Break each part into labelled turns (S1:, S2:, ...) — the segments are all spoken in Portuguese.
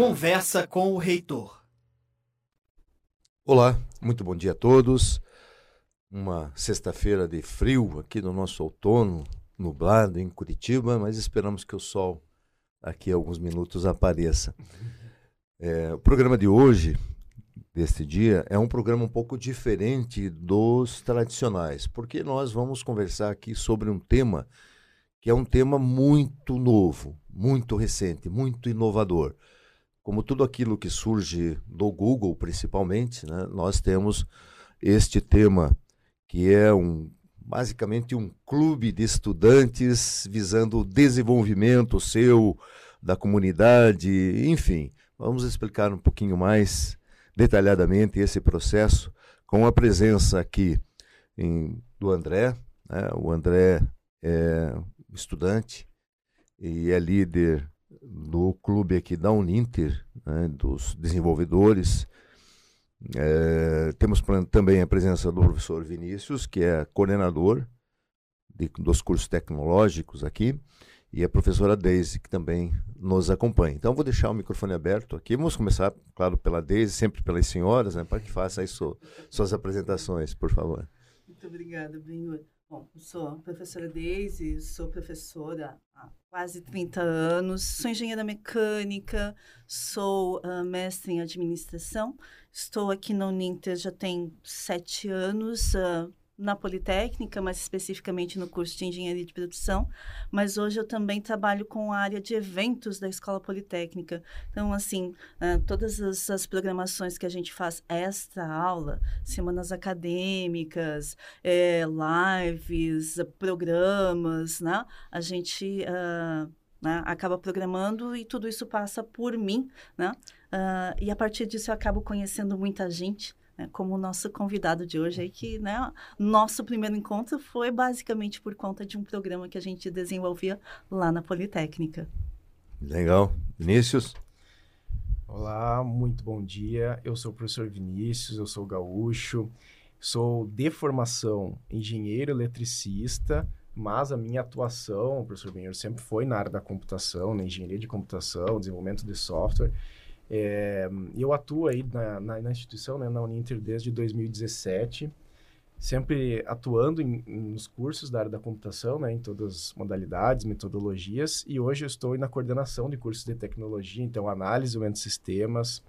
S1: Conversa com o reitor.
S2: Olá, muito bom dia a todos. Uma sexta-feira de frio aqui no nosso outono, nublado em Curitiba, mas esperamos que o sol aqui a alguns minutos apareça. É, o programa de hoje, deste dia, é um programa um pouco diferente dos tradicionais, porque nós vamos conversar aqui sobre um tema que é um tema muito novo, muito recente, muito inovador. Como tudo aquilo que surge do Google, principalmente, né, nós temos este tema que é um basicamente um clube de estudantes visando o desenvolvimento seu, da comunidade, enfim. Vamos explicar um pouquinho mais detalhadamente esse processo com a presença aqui em, do André. Né? O André é estudante e é líder do clube aqui da Uninter, né? dos desenvolvedores. É, temos também a presença do professor Vinícius, que é coordenador de, dos cursos tecnológicos aqui, e a professora Deise, que também nos acompanha. Então, vou deixar o microfone aberto aqui. Vamos começar, claro, pela Deise, sempre pelas senhoras, né, para que faça aí su, suas apresentações, por favor.
S3: Muito obrigada, Benhur. Bom, sou a professora Deise, sou professora há quase 30 anos, sou engenheira mecânica, sou uh, mestre em administração, estou aqui na Uninter já tem sete anos, uh, na Politécnica, mais especificamente no curso de Engenharia de Produção, mas hoje eu também trabalho com a área de eventos da Escola Politécnica. Então, assim, uh, todas as, as, programações que a gente faz extra aula, semanas acadêmicas, é, lives, programas, né? A gente uh, né, acaba programando e tudo isso passa por mim, né? Uh, e a partir disso eu acabo conhecendo muita gente, como o nosso convidado de hoje, aí, que né, nosso primeiro encontro foi basicamente por conta de um programa que a gente desenvolvia lá na Politécnica.
S2: Legal. Vinícius?
S4: Olá, muito bom dia. Eu sou o professor Vinícius, eu sou gaúcho, sou de formação engenheiro eletricista, mas a minha atuação, professor Benhor, sempre foi na área da computação, na engenharia de computação, desenvolvimento de software. É, eu atuo aí na, na, na, instituição, né, na Uninter, desde 2017, sempre atuando em, nos cursos da área da computação, né, em todas as modalidades, metodologias, e hoje eu estou na coordenação de cursos de tecnologia, então análise de sistemas,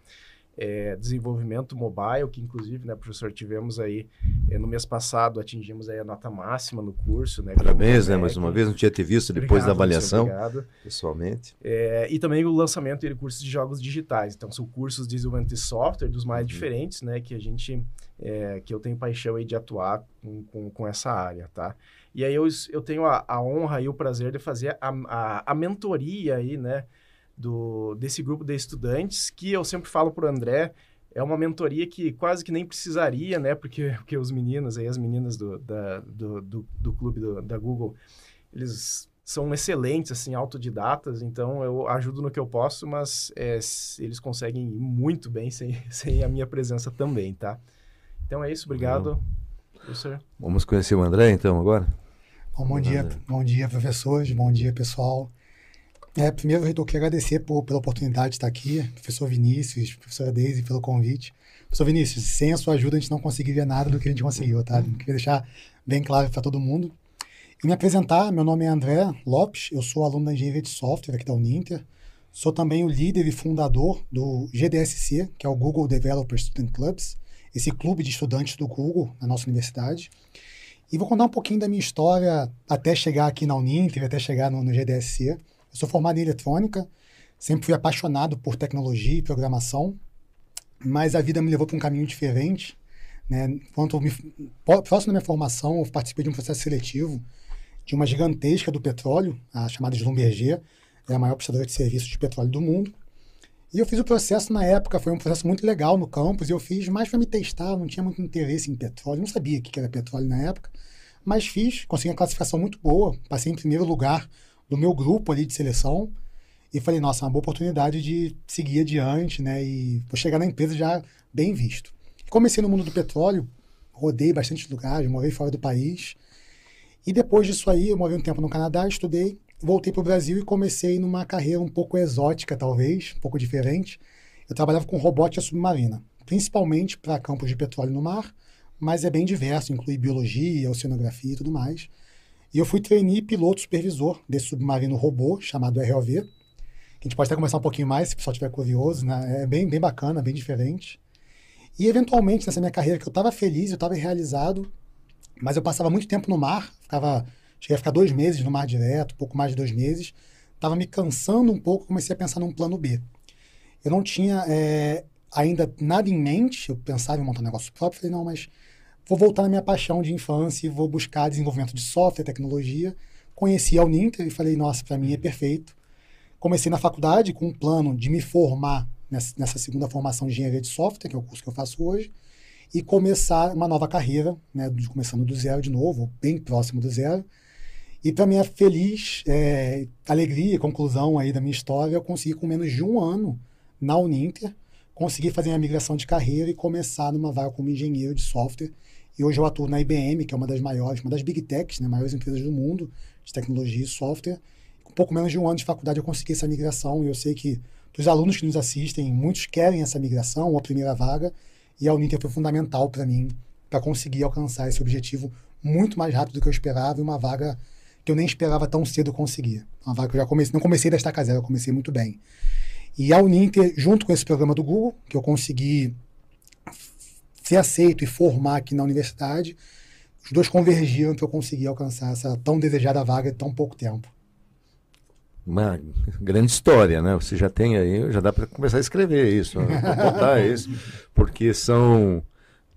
S4: é, desenvolvimento mobile, que inclusive, né, professor, tivemos aí é, no mês passado, atingimos aí a nota máxima no curso. Né,
S2: Parabéns, né, mais uma vez, não tinha te visto depois obrigado, da avaliação, obrigado. pessoalmente.
S4: É, e também o lançamento de cursos de jogos digitais, então são cursos de desenvolvimento de software dos mais uhum. diferentes, né, que a gente, é, que eu tenho paixão aí de atuar com, com, com essa área, tá? E aí eu, eu tenho a, a honra e o prazer de fazer a, a, a mentoria aí, né, do, desse grupo de estudantes, que eu sempre falo para o André, é uma mentoria que quase que nem precisaria, né? Porque, porque os meninos aí, as meninas do, da, do, do, do clube do, da Google, eles são excelentes, assim, autodidatas, então eu ajudo no que eu posso, mas é, eles conseguem ir muito bem sem, sem a minha presença também, tá? Então é isso, obrigado,
S2: Bom. professor. Vamos conhecer o André, então, agora?
S5: Bom, bom dia, bom dia, professores, bom dia, pessoal. É, primeiro, Reitor, quero agradecer por, pela oportunidade de estar aqui, professor Vinícius, professora Deise, pelo convite. Professor Vinícius, sem a sua ajuda a gente não conseguiria nada do que a gente conseguiu, tá? Queria deixar bem claro para todo mundo. E me apresentar, meu nome é André Lopes, eu sou aluno da Engenharia de Software aqui da Uninter. Sou também o líder e fundador do GDSC, que é o Google Developer Student Clubs, esse clube de estudantes do Google na nossa universidade. E vou contar um pouquinho da minha história até chegar aqui na Uninter, até chegar no, no GDSC. Eu sou formado em eletrônica, sempre fui apaixonado por tecnologia e programação, mas a vida me levou para um caminho diferente. Né? Enquanto me, próximo da minha formação, eu participei de um processo seletivo de uma gigantesca do petróleo, a chamada Schlumberger, é a maior prestadora de serviços de petróleo do mundo. E eu fiz o processo na época, foi um processo muito legal no campus, eu fiz mais para me testar, não tinha muito interesse em petróleo, não sabia o que era petróleo na época, mas fiz, consegui uma classificação muito boa, passei em primeiro lugar do meu grupo ali de seleção e falei, nossa, é uma boa oportunidade de seguir adiante, né? E vou chegar na empresa já bem visto. Comecei no mundo do petróleo, rodei bastante lugares, morei fora do país. E depois disso aí, eu morei um tempo no Canadá, estudei voltei para o Brasil e comecei numa carreira um pouco exótica, talvez, um pouco diferente. Eu trabalhava com robótica submarina, principalmente para campos de petróleo no mar, mas é bem diverso, inclui biologia, oceanografia e tudo mais. E eu fui trainee piloto supervisor desse submarino robô chamado ROV. A gente pode até conversar um pouquinho mais, se o pessoal estiver curioso, né? É bem, bem bacana, bem diferente. E eventualmente, nessa minha carreira, que eu estava feliz, eu estava realizado, mas eu passava muito tempo no mar, ficava, cheguei a ficar dois meses no mar direto, pouco mais de dois meses, estava me cansando um pouco, comecei a pensar num plano B. Eu não tinha é, ainda nada em mente, eu pensava em montar um negócio próprio, falei, não, mas vou voltar na minha paixão de infância e vou buscar desenvolvimento de software, tecnologia. Conheci a Uninter e falei, nossa, para mim é perfeito. Comecei na faculdade com um plano de me formar nessa, segunda formação de engenharia de software, que é o curso que eu faço hoje, e começar uma nova carreira, né, começando do zero de novo, bem próximo do zero. E para minha feliz é, alegria e conclusão aí da minha história, eu consegui com menos de um ano na Uninter, conseguir fazer a migração de carreira e começar numa vaga como engenheiro de software. E hoje eu atuo na IBM, que é uma das maiores, uma das big techs, né, maiores empresas do mundo de tecnologia e software. Com pouco menos de um ano de faculdade eu consegui essa migração e eu sei que os alunos que nos assistem, muitos querem essa migração, a primeira vaga, e a Uninter foi fundamental para mim para conseguir alcançar esse objetivo muito mais rápido do que eu esperava e uma vaga que eu nem esperava tão cedo conseguir. Uma vaga que eu já comecei, não comecei da estaca zero, eu comecei muito bem. E a Uninter, junto com esse programa do Google, que eu consegui ser aceito e formar aqui na universidade, os dois convergiram para eu conseguir alcançar essa tão desejada vaga em tão pouco tempo.
S2: Uma grande história, né? Você já tem aí, já dá para começar a escrever isso, né? contar isso, porque são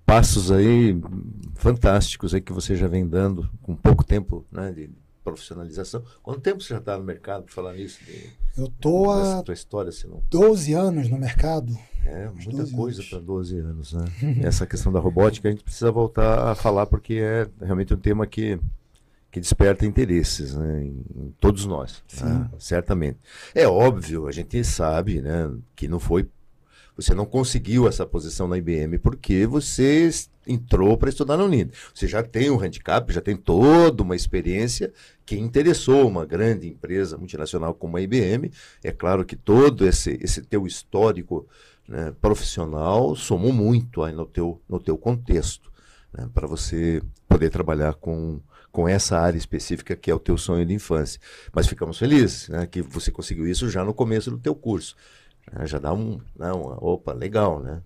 S2: passos aí fantásticos aí que você já vem dando com pouco tempo, né, de profissionalização. Quanto tempo você já está no mercado para falar nisso? De,
S5: eu tô há
S2: tua história, se não...
S5: 12 anos no mercado.
S2: É, muita coisa para 12 anos, né? Essa questão da robótica a gente precisa voltar a falar porque é realmente um tema que que desperta interesses né, em, em todos nós, né, certamente. É óbvio, a gente sabe né, que não foi. Você não conseguiu essa posição na IBM porque você entrou para estudar na Unida. Você já tem um handicap, já tem toda uma experiência que interessou uma grande empresa multinacional como a IBM. É claro que todo esse, esse teu histórico né, profissional somou muito aí no teu, no teu contexto, né, para você poder trabalhar com com essa área específica que é o teu sonho de infância. Mas ficamos felizes né, que você conseguiu isso já no começo do teu curso. Né, já dá um, né, uma, opa, legal, né?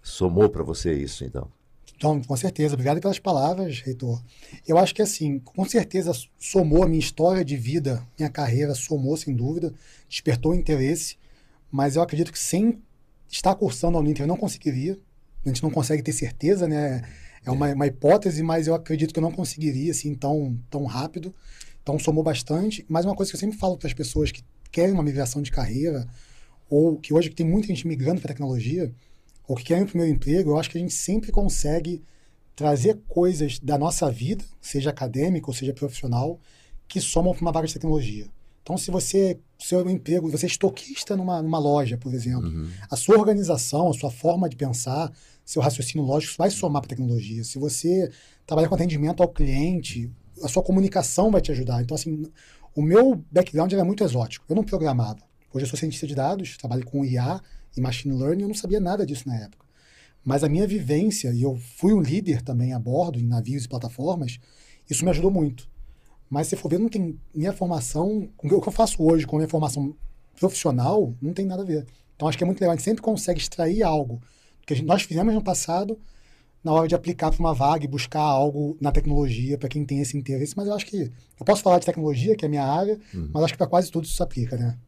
S2: Somou para você isso, então.
S5: Então, com certeza. Obrigado pelas palavras, reitor. Eu acho que, assim, com certeza somou a minha história de vida, minha carreira, somou, sem dúvida, despertou interesse, mas eu acredito que sem estar cursando a Uninter eu não conseguiria. A gente não consegue ter certeza, né? É uma, uma hipótese, mas eu acredito que eu não conseguiria assim tão, tão rápido. Então somou bastante. Mas uma coisa que eu sempre falo para as pessoas que querem uma migração de carreira, ou que hoje tem muita gente migrando para tecnologia, ou que querem o primeiro emprego, eu acho que a gente sempre consegue trazer coisas da nossa vida, seja acadêmica ou seja profissional, que somam para uma vaga de tecnologia. Então, se você, seu emprego, você é estoquista numa, numa loja, por exemplo, uhum. a sua organização, a sua forma de pensar, seu raciocínio lógico vai somar para a tecnologia. Se você trabalha com atendimento ao cliente, a sua comunicação vai te ajudar. Então, assim, o meu background era muito exótico. Eu não programava. Hoje eu sou cientista de dados, trabalho com IA e machine learning, eu não sabia nada disso na época. Mas a minha vivência, e eu fui um líder também a bordo, em navios e plataformas, isso me ajudou muito. Mas se for ver, não tem minha formação, o que eu faço hoje com a minha formação profissional, não tem nada a ver. Então acho que é muito legal, a gente sempre consegue extrair algo que gente, nós fizemos no passado na hora de aplicar para uma vaga e buscar algo na tecnologia para quem tem esse interesse. Mas eu acho que eu posso falar de tecnologia, que é a minha área, uhum. mas acho que para quase tudo isso se aplica, né?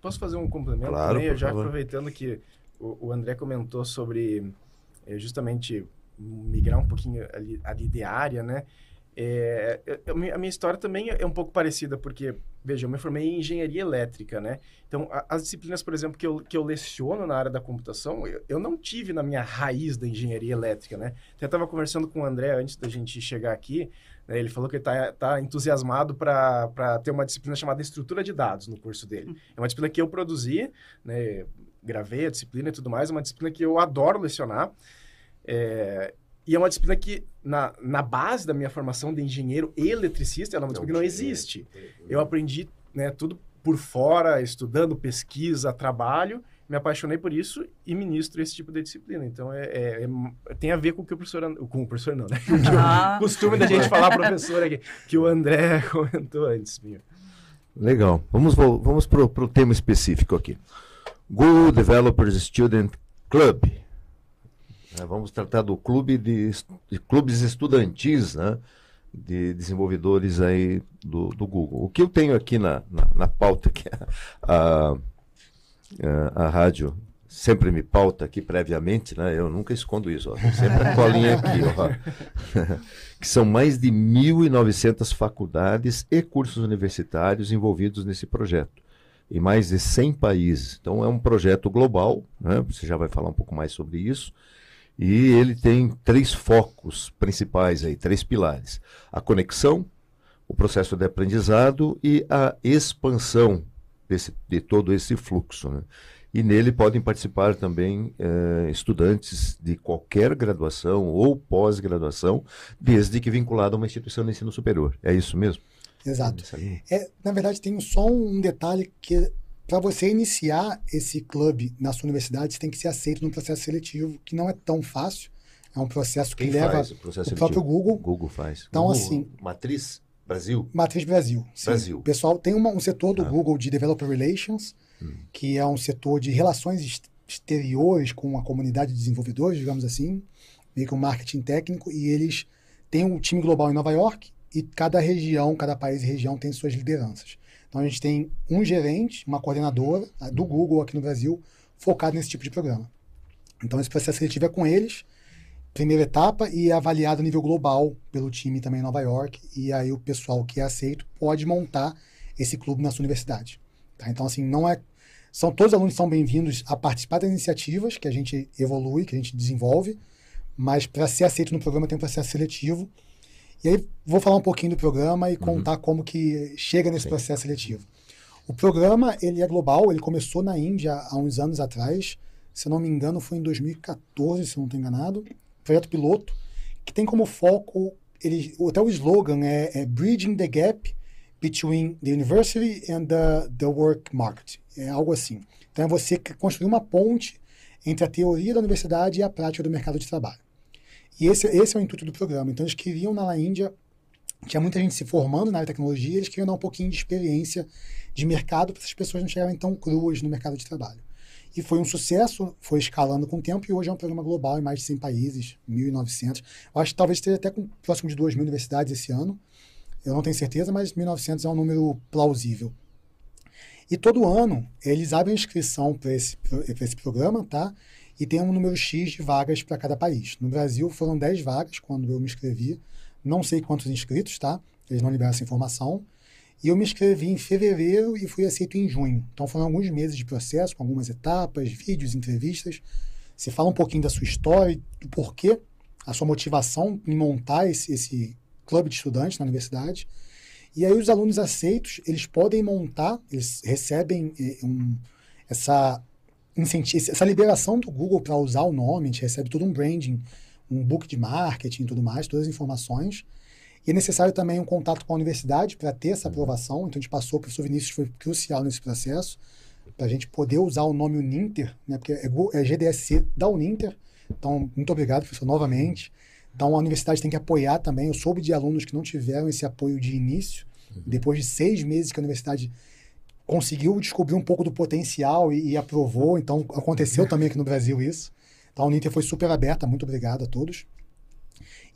S4: Posso fazer um complemento
S2: claro,
S4: também? Já
S2: favor.
S4: aproveitando que o, o, André comentou sobre é, justamente migrar um pouquinho ali, ali de área, né? É, a minha história também é um pouco parecida, porque, veja, eu me formei em engenharia elétrica, né? Então, a, as disciplinas, por exemplo, que eu, que eu leciono na área da computação, eu, eu não tive na minha raiz da engenharia elétrica, né? Até estava conversando com o André antes da gente chegar aqui, né? ele falou que está tá entusiasmado para ter uma disciplina chamada Estrutura de Dados no curso dele. Hum. É uma disciplina que eu produzi, né? gravei a disciplina e tudo mais, é uma disciplina que eu adoro lecionar. É, e é uma disciplina que, na, na base da minha formação de engenheiro e eletricista, ela é uma disciplina que não existe. Eu aprendi né, tudo por fora, estudando, pesquisa, trabalho, me apaixonei por isso e ministro esse tipo de disciplina. Então, é, é, é tem a ver com o que o professor... Com o professor não, né? Ah. o costume da gente falar professor aqui, que o André comentou antes. Minha.
S2: Legal. Vamos, vamos para o tema específico aqui. Google Developers Student Club. É, vamos tratar do clube de, de clubes estudantis, né? de desenvolvedores aí do, do, Google. O que eu tenho aqui na, na, na pauta, que a, a, a, rádio sempre me pauta aqui previamente, né? Eu nunca escondo isso, ó. sempre a colinha aqui, ó. que são mais de 1.900 faculdades e cursos universitários envolvidos nesse projeto, em mais de 100 países. Então é um projeto global, né? Você já vai falar um pouco mais sobre isso e ele tem três focos principais aí, três pilares: a conexão, o processo de aprendizado e a expansão desse, de todo esse fluxo. Né? E nele podem participar também eh, estudantes de qualquer graduação ou pós-graduação, desde que vinculado a uma instituição de ensino superior. É isso mesmo?
S5: Exato. É, na verdade, tem só um detalhe que para você iniciar esse clube na sua universidade, você tem que ser aceito no processo seletivo, que não é tão fácil. É um processo que
S2: Quem
S5: leva
S2: o, processo
S5: o próprio Google.
S2: Google faz.
S5: Então,
S2: Google,
S5: assim.
S2: Matriz Brasil?
S5: Matriz Brasil. Sim.
S2: Brasil.
S5: Pessoal, tem uma, um setor do ah. Google de Developer Relations, hum. que é um setor de relações exteriores com a comunidade de desenvolvedores, digamos assim, meio que um marketing técnico, e eles têm um time global em Nova York, e cada região, cada país e região tem suas lideranças. Então a gente tem um gerente, uma coordenadora né, do Google aqui no Brasil, focado nesse tipo de programa. Então esse processo seletivo é com eles, primeira etapa, e é avaliado a nível global pelo time também em Nova York. E aí o pessoal que é aceito pode montar esse clube na sua universidade. Tá? Então, assim, não é. São, todos os alunos são bem-vindos a participar das iniciativas que a gente evolui, que a gente desenvolve, mas para ser aceito no programa tem um processo seletivo e aí vou falar um pouquinho do programa e uhum. contar como que chega nesse Sim. processo seletivo. O programa ele é global, ele começou na Índia há uns anos atrás, se não me engano foi em 2014, se não estou enganado, projeto piloto, que tem como foco, ele, até o slogan é, é Bridging the Gap Between the University and the, the Work Market, é algo assim. Então é você construir uma ponte entre a teoria da universidade e a prática do mercado de trabalho. E esse, esse é o intuito do programa. Então, eles queriam na Índia, tinha muita gente se formando na área de tecnologia, eles queriam dar um pouquinho de experiência de mercado para essas pessoas não chegarem tão cruas no mercado de trabalho. E foi um sucesso, foi escalando com o tempo, e hoje é um programa global em mais de 100 países, 1.900. Eu acho que talvez esteja até com próximo de 2 mil universidades esse ano. Eu não tenho certeza, mas 1.900 é um número plausível. E todo ano, eles abrem inscrição para esse, esse programa, tá? E tem um número X de vagas para cada país. No Brasil foram 10 vagas quando eu me inscrevi, não sei quantos inscritos, tá? Eles não liberaram essa informação. E eu me inscrevi em fevereiro e fui aceito em junho. Então foram alguns meses de processo, com algumas etapas, vídeos, entrevistas. Você fala um pouquinho da sua história, do porquê, a sua motivação em montar esse, esse clube de estudantes na universidade. E aí os alunos aceitos, eles podem montar, eles recebem eh, um, essa essa liberação do Google para usar o nome, a gente recebe todo um branding, um book de marketing e tudo mais, todas as informações. E é necessário também um contato com a universidade para ter essa aprovação. Então a gente passou, o professor Vinícius foi crucial nesse processo, para a gente poder usar o nome Uninter, né, porque é, é GDSC da Uninter. Então, muito obrigado, professor, novamente. Então a universidade tem que apoiar também. Eu soube de alunos que não tiveram esse apoio de início. Uhum. Depois de seis meses que a universidade conseguiu descobrir um pouco do potencial e, e, aprovou. Então, aconteceu também aqui no Brasil isso. Então, a Uninter foi super aberta. Muito obrigado a todos.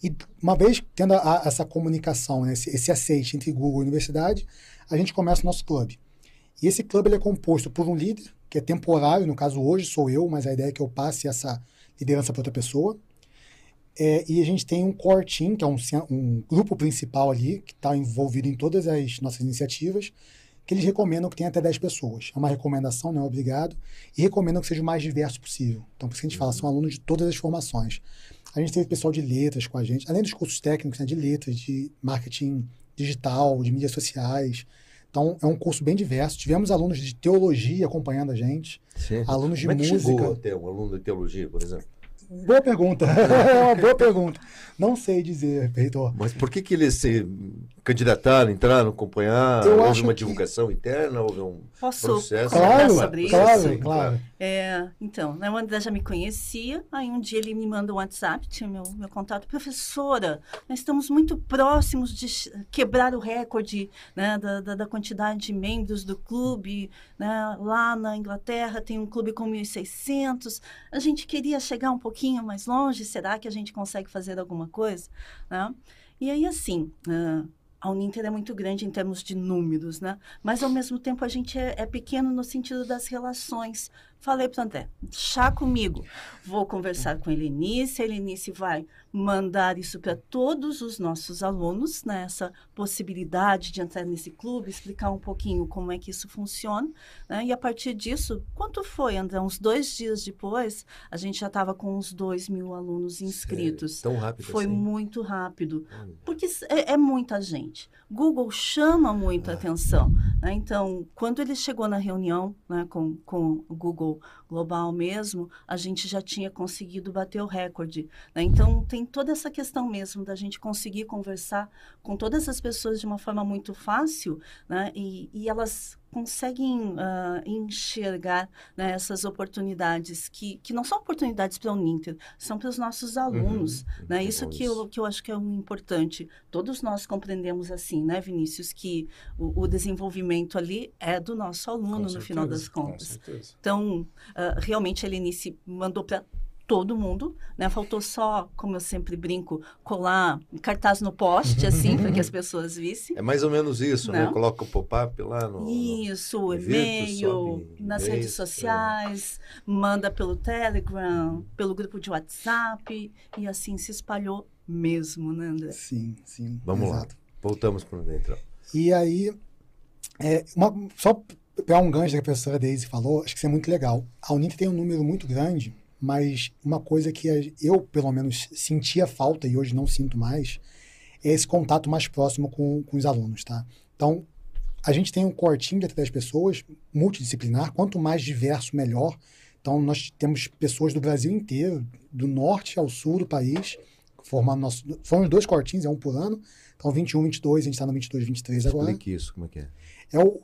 S5: E uma vez tendo a, a, essa comunicação, né, esse, esse aceite entre Google e universidade, a gente começa o nosso clube. E esse clube ele é composto por um líder, que é temporário, no caso hoje sou eu, mas a ideia é que eu passe essa liderança para outra pessoa. É, e a gente tem um core team, que é um, um grupo principal ali, que está envolvido em todas as nossas iniciativas, que eles recomendam que tenha até 10 pessoas. É uma recomendação, não é obrigado, e recomendam que seja o mais diverso possível. Então, por isso que a gente fala, são alunos de todas as formações. A gente teve pessoal de letras com a gente, além dos cursos técnicos, né, de letras, de marketing digital, de mídias sociais. Então, é um curso bem diverso. Tivemos alunos de teologia acompanhando a gente, Sim. alunos de
S2: Como
S5: música. Como
S2: é chegou a ter um aluno de teologia, por exemplo?
S5: Boa pergunta. É uma boa pergunta. Não sei dizer, reitor.
S2: Mas por que, que ele se candidataram, entraram, acompanhar?
S5: Eu
S2: houve
S5: acho
S2: uma
S5: que-
S2: divulgação interna? Houve um
S3: Posso
S2: processo?
S5: Claro,
S3: sobre isso?
S5: claro, claro.
S3: É, então, o André já me conhecia, aí um dia ele me manda um WhatsApp, tinha meu, meu contato, professora, nós estamos muito próximos de quebrar o recorde né, da, da, da quantidade de membros do clube, né, lá na Inglaterra tem um clube com 1.600, a gente queria chegar um pouquinho mais longe, será que a gente consegue fazer alguma coisa? Né? E aí, assim, ah, a Uninter é muito grande em termos de números, né? Mas, ao mesmo tempo, a gente é, é pequeno no sentido das relações. Falei para o André, chá comigo. Vou conversar com a Helenice, a Helenice vai mandar isso para todos os nossos alunos, né? essa possibilidade de entrar nesse clube, explicar um pouquinho como é que isso funciona. Né? E, a partir disso, quanto foi, André? Uns dois dias depois, a gente já estava com uns dois mil alunos inscritos.
S2: Tão rápido
S3: Foi
S2: assim?
S3: muito rápido. Porque é, é muita gente. Google chama muita atenção. né? Então, quando ele chegou na reunião né, com, com o Google Global mesmo, a gente já tinha conseguido bater o recorde. né? Então, tem toda essa questão mesmo da gente conseguir conversar com todas as pessoas de uma forma muito fácil né? e, e elas conseguem ah, enxergar né, essas oportunidades que, que não são oportunidades para o Uninter, são para os nossos alunos.
S2: Uhum.
S3: Né? Isso
S2: bom
S3: que eu, que eu acho que é o importante. Todos nós compreendemos assim, né, Vinícius, que o, o desenvolvimento ali é do nosso aluno, no final das contas.
S4: certeza.
S3: Então, ah, realmente a Helenice mandou para todo mundo, né? Faltou só, como eu sempre brinco, colar cartaz no poste, assim, para que as pessoas vissem.
S2: É mais ou menos isso, né?
S3: Não.
S2: Coloca o pop-up lá no...
S3: Isso, e-mail, nas
S2: e-mail,
S3: redes sociais, manda pelo Telegram, pelo grupo de WhatsApp, e assim se espalhou mesmo, né, André?
S5: Sim, sim.
S2: Vamos
S5: exato.
S2: lá. Voltamos para dentro.
S5: E aí, é, uma- só pegar um gancho que a professora Daisy falou, acho que isso é muito legal. A Uninter tem um número muito grande, mas uma coisa que eu, pelo menos, sentia falta e hoje não sinto mais, é esse contato mais próximo com, com os alunos, tá? Então, a gente tem um cortinho de até 10 pessoas, multidisciplinar, quanto mais diverso, melhor. Então, nós temos pessoas do Brasil inteiro, do norte ao sul do país, formando nosso... Foram dois cortinhos, é um por ano. Então, 21, 22, a gente está no 22, 23 agora.
S2: Explique isso, como é que é.
S5: É o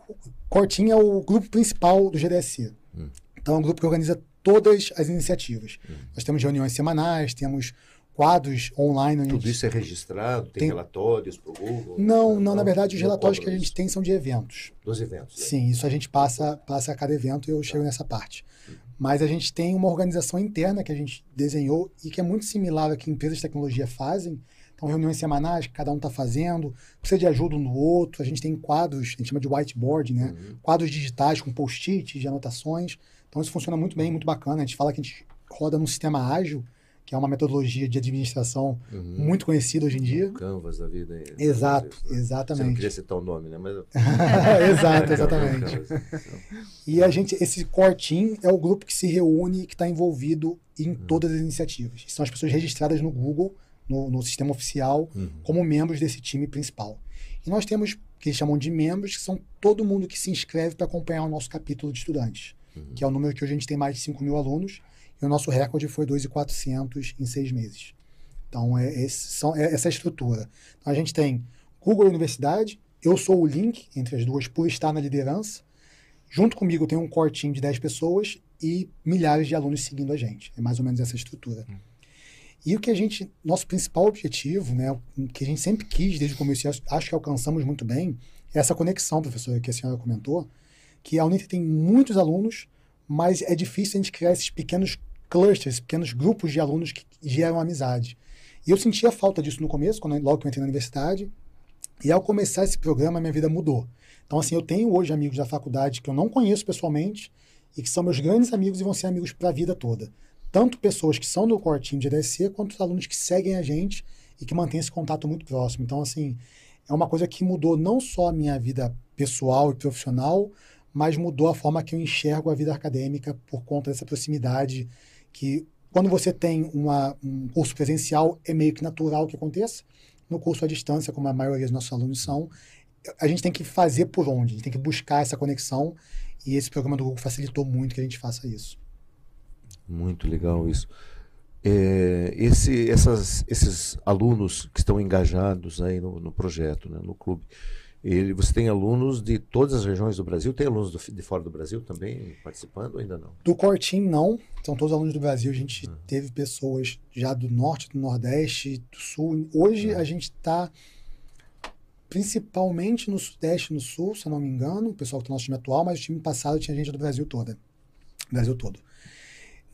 S5: Cortinho é o grupo principal do GDSC.
S2: Hum.
S5: Então é um grupo que organiza todas as iniciativas.
S2: Hum.
S5: Nós temos reuniões semanais, temos quadros online.
S2: Tudo
S5: gente-
S2: isso é registrado? Tem,
S5: Tem-
S2: relatórios para o Google?
S5: Não, não, na verdade, os
S2: não
S5: relatórios que a gente
S2: isso.
S5: tem são de eventos.
S2: Dos eventos. né?
S5: Sim, isso a gente passa, passa a cada evento e eu chego nessa parte. Mas a gente tem uma organização interna que a gente desenhou e que é muito similar ao que empresas de tecnologia fazem. Então, reuniões semanais que cada um está fazendo, precisa de ajuda um no outro. A gente tem quadros, a gente chama de whiteboard, né?
S2: Uhum.
S5: Quadros digitais com post-its de anotações. Então, isso funciona muito bem, muito bacana. A gente fala que a gente roda num sistema ágil, que é uma metodologia de administração
S2: Uhum.
S5: muito conhecida hoje em dia.
S2: Canvas da vida. aí,
S5: Exato,
S2: né? Você não
S5: exatamente.
S2: queria citar o nome, né? Mas...
S5: Exato, exatamente.
S2: Canvas.
S5: E a gente, esse cortim é o grupo que se reúne e que está envolvido em todas as iniciativas. São as pessoas registradas no Google, no, no sistema oficial,
S2: Uhum.
S5: como membros desse time principal. E nós temos, que eles chamam de membros, que são todo mundo que se inscreve para acompanhar o nosso capítulo de estudantes,
S2: Uhum.
S5: que é o número que hoje a gente tem mais de 5 mil alunos, e o nosso recorde foi 2.400 em seis meses. Então, é, esse, são, é essa estrutura. Então, a gente tem Google Universidade, eu sou o link entre as duas por estar na liderança, Junto comigo tem um cortinho de 10 pessoas e milhares de alunos seguindo a gente. É mais ou menos essa estrutura. E o que a gente, nosso principal objetivo, né, o que a gente sempre quis desde o começo, e acho- acho que alcançamos muito bem, é essa conexão, professora, que a senhora comentou, que a Uninter tem muitos alunos, mas é difícil a gente criar esses pequenos clusters, pequenos grupos de alunos que geram amizade. E eu sentia falta disso no começo, quando, logo que eu entrei na universidade, e ao começar esse programa, minha vida mudou. Então, assim, eu tenho hoje amigos da faculdade que eu não conheço pessoalmente e que são meus grandes amigos e vão ser amigos para a vida toda. Tanto pessoas que são do cortinho de EDSC, quanto os alunos que seguem a gente e que mantêm esse contato muito próximo. Então, assim, é uma coisa que mudou não só a minha vida pessoal e profissional, mas mudou a forma que eu enxergo a vida acadêmica por conta dessa proximidade que quando você tem uma, um curso presencial é meio que natural que aconteça. No curso à distância, como a maioria dos nossos alunos são, a gente tem que fazer por onde, a gente tem que buscar essa conexão e esse programa do Google facilitou muito que a gente faça isso.
S2: Muito legal isso. é, esse, essas, esses alunos que estão engajados aí no, no projeto, né, no clube, ele, você tem alunos de todas as regiões do Brasil? Tem alunos do, de fora do Brasil também participando ou ainda não?
S5: Do Cortim, não. São todos alunos do Brasil. A gente teve pessoas já do Norte, do Nordeste, do Sul. Hoje uhum. a gente está principalmente no Sudeste e no Sul, se eu não me engano, o pessoal que está no nosso time atual, mas o time passado tinha gente do Brasil todo. Brasil todo.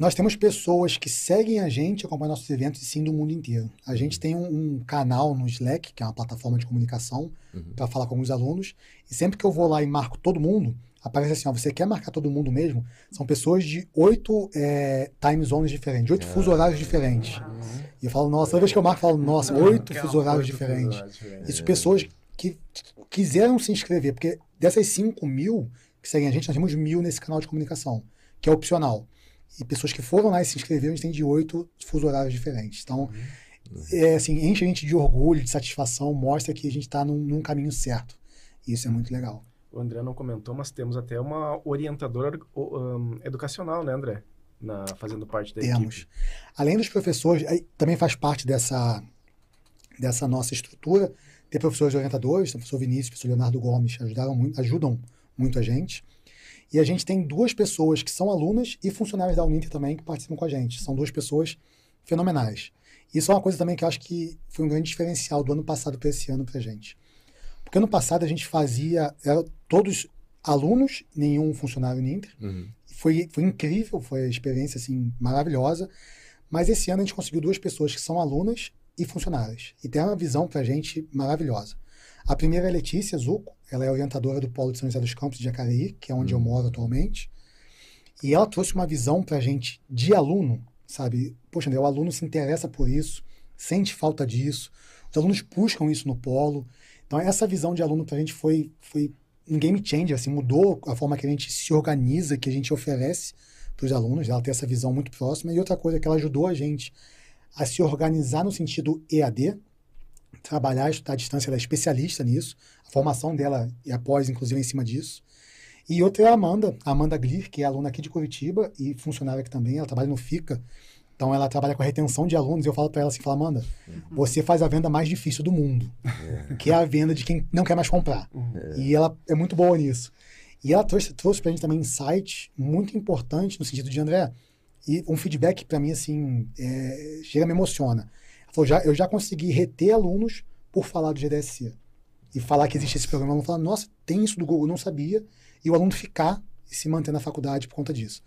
S5: Nós temos pessoas que seguem a gente, acompanham nossos eventos, e sim do mundo inteiro. A gente tem um, um canal no Slack, que é uma plataforma de comunicação, uhum. para falar com alguns alunos. E sempre que eu vou lá e marco todo mundo, aparece assim: ó, você quer marcar todo mundo mesmo? São pessoas de oito é, time zones diferentes, oito ah. fuso horários diferentes. Uhum. E eu falo, nossa, toda vez que eu marco, eu falo, nossa, oito fuso horários diferentes. Isso, pessoas que quiseram se inscrever, porque dessas 5 mil que seguem a gente, nós temos mil nesse canal de comunicação, que é opcional. E pessoas que foram lá e se inscreveram, a gente tem de oito fuso horários diferentes. Então, uhum. é, assim, enche a gente de orgulho, de satisfação, mostra que a gente está num, num, caminho certo. E isso é muito legal.
S4: O André não comentou, mas temos até uma orientadora um, educacional, né, André? Na, fazendo parte da temos. equipe.
S5: Além dos professores, também faz parte dessa, dessa nossa estrutura, ter professores orientadores, o professor Vinícius, o professor Leonardo Gomes, ajudaram muito, ajudam muito a gente. E a gente tem duas pessoas que são alunas e funcionários da Uninter também que participam com a gente. São duas pessoas fenomenais. Isso é uma coisa também que eu acho que foi um grande diferencial do ano passado para esse ano para a gente. Porque ano passado a gente fazia, era todos alunos, nenhum funcionário Uninter. Uhum. Foi, foi incrível, foi a experiência assim, maravilhosa. Mas esse ano a gente conseguiu duas pessoas que são alunas e funcionárias. E tem uma visão para a gente maravilhosa. A primeira é a Letícia Zuco, ela é orientadora do Polo de São José dos Campos de Jacareí, que é onde uhum. eu moro atualmente. E ela trouxe uma visão para a gente de aluno, sabe? Poxa, André, o aluno se interessa por isso, sente falta disso, os alunos buscam isso no Polo. Então, essa visão de aluno para a gente foi, foi um game changer, assim, mudou a forma que a gente se organiza, que a gente oferece para os alunos, ela tem essa visão muito próxima. E outra coisa que ela ajudou a gente a se organizar no sentido EAD, trabalhar, estudar à distância, ela é especialista nisso, a formação dela e após, inclusive, em cima disso. E outra é a Amanda, a Amanda Glir, que é aluna aqui de Curitiba e funcionária aqui também, ela trabalha no FICA, então ela trabalha com a retenção de alunos, eu falo para ela assim, fala, Amanda, uhum. você faz a venda mais difícil do mundo, é. que é a venda de quem não quer mais comprar. É. E ela é muito boa nisso. E ela trouxe, trouxe para gente também insight muito importante no sentido de, André, e um feedback para mim, assim, é, chega me emociona. Falou, já, eu já consegui reter alunos por falar do GDSC. E falar que existe esse programa. O aluno fala, nossa, tem isso do Google, eu não sabia. E o aluno ficar e se manter na faculdade por conta disso.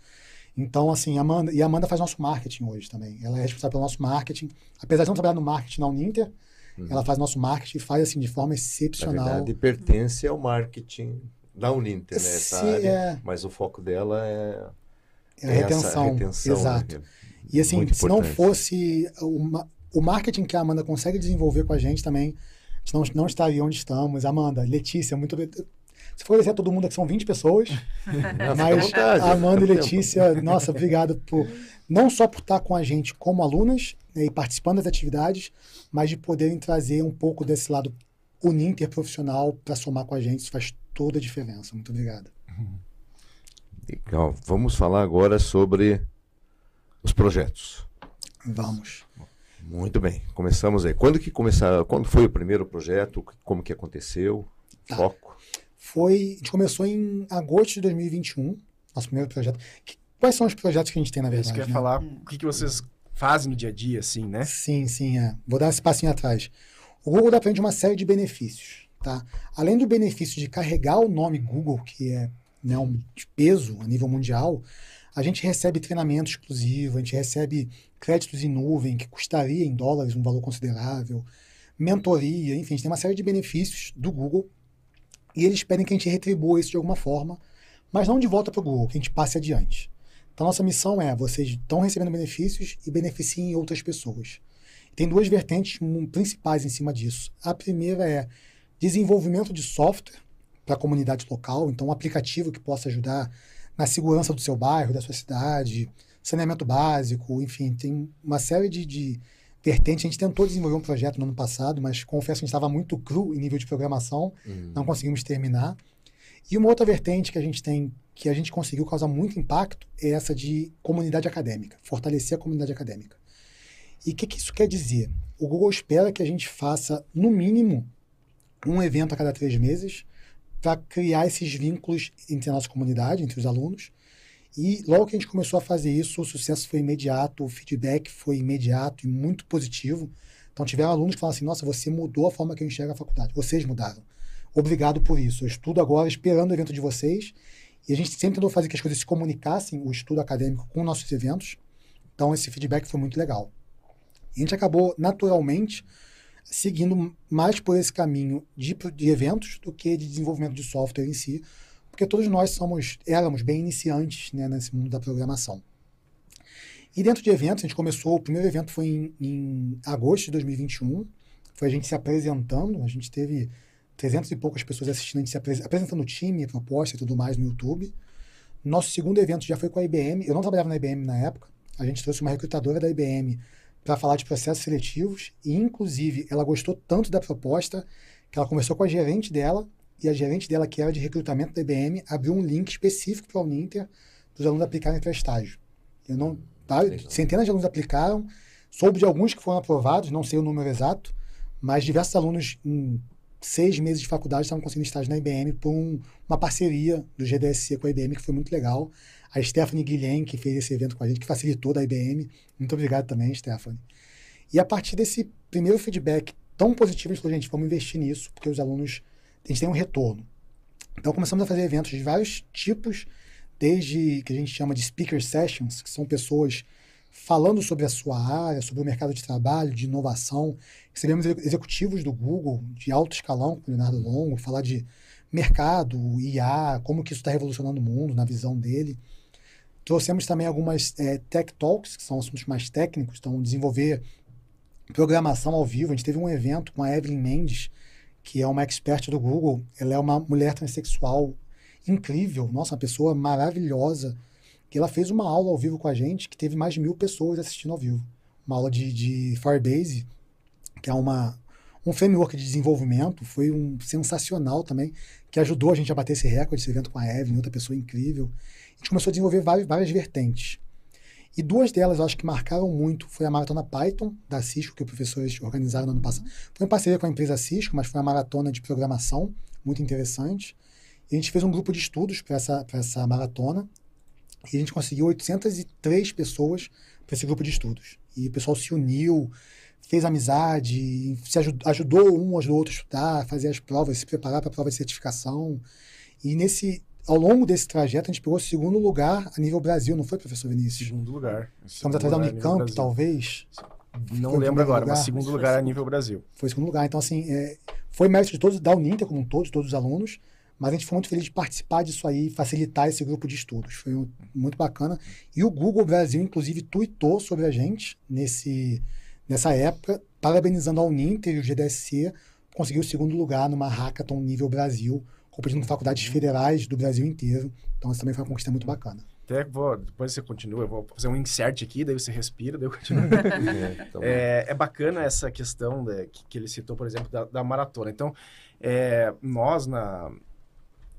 S5: Então, assim, Amanda, e a Amanda faz nosso marketing hoje também. Ela é responsável pelo nosso marketing. Apesar de não trabalhar no marketing na Uninter, uhum. ela faz nosso marketing e faz, assim, de forma excepcional. Na
S2: verdade, pertence ao marketing da Uninter, né? Essa Sim, área, é... Mas o foco dela é
S5: é a retenção. retenção. Né, Exato. Né? E assim, Muito se importante. não fosse o, o marketing que a Amanda consegue desenvolver com a gente também, a gente não, não estaria onde estamos. Amanda, Letícia, muito se for dizer todo mundo aqui são 20 pessoas, mas a Amanda e Letícia, nossa, obrigado por não só por estar com a gente como alunas né, e participando das atividades, mas de poderem trazer um pouco desse lado uninterprofissional para somar com a gente. Isso faz toda a diferença. Muito obrigado.
S2: Legal. Vamos falar agora sobre os projetos.
S5: Vamos.
S2: Muito bem. Começamos aí. Quando que começar? Quando foi o primeiro projeto? Como que aconteceu? Tá. Foco?
S5: Foi. A gente começou em agosto de 2021. Nosso primeiro projeto. Que, quais são os projetos que a gente tem na verdade? Isso
S4: que eu ia né? falar. O que, que vocês fazem no dia a dia, assim, né?
S5: Sim, sim. É. Vou dar esse passinho atrás. O Google dá para gente uma série de benefícios, tá? Além do benefício de carregar o nome Google, que é né, um de peso a nível mundial, a gente recebe treinamento exclusivo, a gente recebe créditos em nuvem, que custaria em dólares um valor considerável, mentoria, enfim, a gente tem uma série de benefícios do Google e eles pedem que a gente retribua isso de alguma forma, mas não de volta para o Google, que a gente passe adiante. Então, nossa missão é: vocês estão recebendo benefícios e beneficiem outras pessoas. Tem duas vertentes principais em cima disso. A primeira é desenvolvimento de software para a comunidade local, então um aplicativo que possa ajudar na segurança do seu bairro, da sua cidade, saneamento básico, enfim, tem uma série de, de vertentes. A gente tentou desenvolver um projeto no ano passado, mas confesso que a gente estava muito cru em nível de programação, uhum. não conseguimos terminar. E uma outra vertente que a gente tem, que a gente conseguiu causar muito impacto, é essa de comunidade acadêmica, fortalecer a comunidade acadêmica. E o que, que isso quer dizer? O Google espera que a gente faça, no mínimo, um evento a cada três meses para criar esses vínculos entre a nossa comunidade, entre os alunos. E logo que a gente começou a fazer isso, o sucesso foi imediato, o feedback foi imediato e muito positivo. Então tiveram alunos que falaram assim, nossa, você mudou a forma que eu enxergo a faculdade. Vocês mudaram. Obrigado por isso. Eu estudo agora esperando o evento de vocês. E a gente sempre tentou fazer que as coisas se comunicassem, o estudo acadêmico, com nossos eventos. Então esse feedback foi muito legal. E a gente acabou, naturalmente, seguindo mais por esse caminho de, de eventos do que de desenvolvimento de software em si, porque todos nós somos, éramos bem iniciantes né, nesse mundo da programação. E dentro de eventos, a gente começou, o primeiro evento foi em, em agosto de 2021, foi a gente se apresentando, a gente teve 300 e poucas pessoas assistindo, a gente se apresentando o time, a proposta e tudo mais no YouTube. Nosso segundo evento já foi com a IBM, eu não trabalhava na IBM na época, a gente trouxe uma recrutadora da IBM para falar de processos seletivos e, inclusive, ela gostou tanto da proposta que ela conversou com a gerente dela e a gerente dela, que era de recrutamento da IBM, abriu um link específico para a Uninter para os alunos aplicarem para estágio. Eu não, tá, centenas de alunos aplicaram, soube de alguns que foram aprovados, não sei o número exato, mas diversos alunos em seis meses de faculdade estavam conseguindo estágio na IBM por um, uma parceria do GDSC com a IBM, que foi muito legal a Stephanie Guilhem, que fez esse evento com a gente, que facilitou da IBM. Muito obrigado também, Stephanie. E a partir desse primeiro feedback tão positivo, a gente falou, gente, vamos investir nisso, porque os alunos, a gente tem um retorno. Então começamos a fazer eventos de vários tipos, desde que a gente chama de speaker sessions, que são pessoas falando sobre a sua área, sobre o mercado de trabalho, de inovação. Recebemos executivos do Google, de alto escalão, com o Leonardo Longo, falar de mercado, IA, como que isso está revolucionando o mundo, na visão dele. Trouxemos também algumas é, tech talks, que são assuntos mais técnicos, então desenvolver programação ao vivo. A gente teve um evento com a Evelyn Mendes, que é uma expert do Google. Ela é uma mulher transexual incrível, nossa, uma pessoa maravilhosa. Que ela fez uma aula ao vivo com a gente, que teve mais de mil pessoas assistindo ao vivo. Uma aula de, de Firebase, que é uma, um framework de desenvolvimento. Foi um sensacional também, que ajudou a gente a bater esse recorde, esse evento com a Evelyn, outra pessoa incrível gente começou a desenvolver várias, várias vertentes. E duas delas eu acho que marcaram muito foi a maratona Python da Cisco, que os professores organizaram no ano passado. Foi em parceria com a empresa Cisco, mas foi uma maratona de programação muito interessante. E a gente fez um grupo de estudos para essa, essa maratona e a gente conseguiu 803 pessoas para esse grupo de estudos. E o pessoal se uniu, fez amizade, se ajudou, ajudou um ajudou outro a estudar, fazer as provas, se preparar para a prova de certificação. E nesse ao longo desse trajeto, a gente pegou segundo lugar a nível Brasil, não foi, professor Vinícius?
S4: Segundo lugar.
S5: Estamos atrás da Unicamp, talvez.
S4: Não foi lembro agora, lugar. mas segundo lugar a nível Brasil.
S5: Foi segundo lugar. Então, assim, é, foi mérito de todos, da Uninter como um todo, de todos os alunos, mas a gente foi muito feliz de participar disso aí, facilitar esse grupo de estudos. Foi um, muito bacana. E o Google Brasil, inclusive, tweetou sobre a gente nesse, nessa época, parabenizando a Uninter e o GDSC, conseguiu o segundo lugar numa hackathon nível Brasil, competindo com faculdades federais do Brasil inteiro. Então, essa também foi uma conquista muito bacana.
S4: Até vou, depois você continua, eu vou fazer um insert aqui, daí você respira, daí eu continuo. é, então... é, é, bacana essa questão né, que, que, ele citou, por exemplo, da, da maratona. Então, é, nós, na,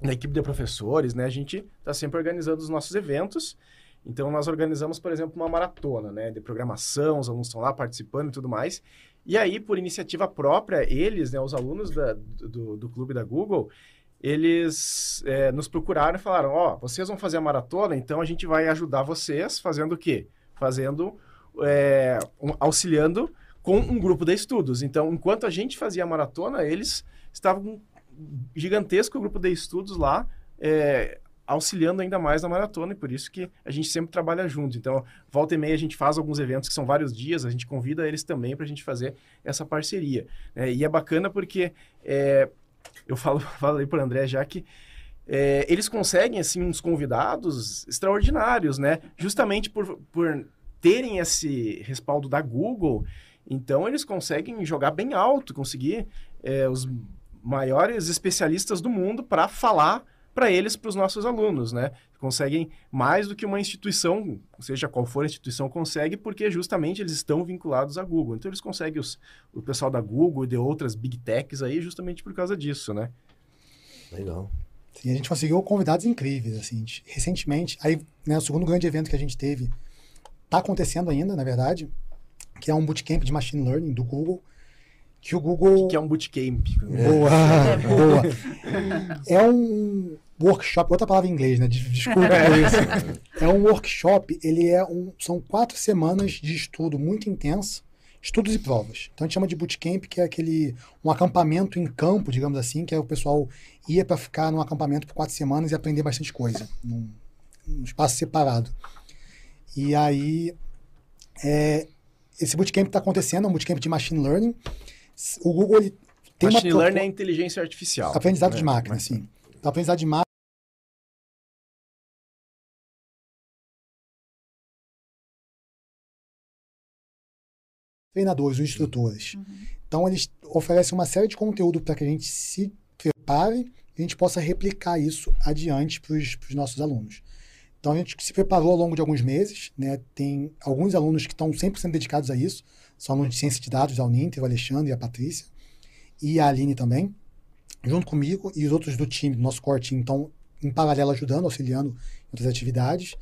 S4: na equipe de professores, né, a gente está sempre organizando os nossos eventos. Então, nós organizamos, por exemplo, uma maratona né, de programação, os alunos estão lá participando e tudo mais. E aí, por iniciativa própria, eles, né, os alunos da, do, do clube da Google, eles é, nos procuraram e falaram: Ó, oh, vocês vão fazer a maratona, então a gente vai ajudar vocês fazendo o quê? Fazendo, é, um, auxiliando com um grupo de estudos. Então, enquanto a gente fazia a maratona, eles estavam gigantesco grupo de estudos lá, é, auxiliando ainda mais na maratona, e por isso que a gente sempre trabalha junto. Então, volta e meia a gente faz alguns eventos que são vários dias, a gente convida eles também para a gente fazer essa parceria. Né? E é bacana porque é, eu falo, falei para o André já que é, eles conseguem, assim, uns convidados extraordinários, né? Justamente por, por terem esse respaldo da Google, então eles conseguem jogar bem alto, conseguir é, os maiores especialistas do mundo para falar para eles, para os nossos alunos, né? Conseguem mais do que uma instituição, seja qual for a instituição, consegue, porque justamente eles estão vinculados à Google. Então eles conseguem os, o pessoal da Google e de outras big techs aí justamente por causa disso, né?
S2: Legal.
S5: Sim, a gente conseguiu convidados incríveis, assim. Recentemente, aí, né, o segundo grande evento que a gente teve está acontecendo ainda, na verdade. que é um bootcamp de machine learning do Google, que o Google...
S4: Que é um bootcamp.
S5: Boa, boa. É um workshop, outra palavra em inglês, né? Des- Desculpa por isso. É um workshop, ele é um, são quatro semanas de estudo muito intenso, estudos e provas. Então a gente chama de bootcamp, que é aquele um acampamento em campo, digamos assim, que é o pessoal ia para ficar num acampamento por quatro semanas e aprender bastante coisa, num, num espaço separado. E aí é, esse bootcamp está acontecendo, é um bootcamp de machine learning. O Google ele tem
S4: Machine
S5: uma
S4: learning
S5: propo-
S4: é inteligência artificial.
S5: Aprendizado
S4: né?
S5: de máquina, sim. Então, aprendizado de máquina. Treinadores, os instrutores. Então, eles oferecem uma série de conteúdo para que a gente se prepare e a gente possa replicar isso adiante para os nossos alunos. Então, a gente se preparou ao longo de alguns meses. Né? Tem alguns alunos que estão 100% dedicados a isso. São alunos de ciência de dados, a Uninter, o Alexandre e a Patrícia. E a Aline também junto comigo e os outros do time, do nosso core team, estão em paralelo ajudando, auxiliando em outras atividades.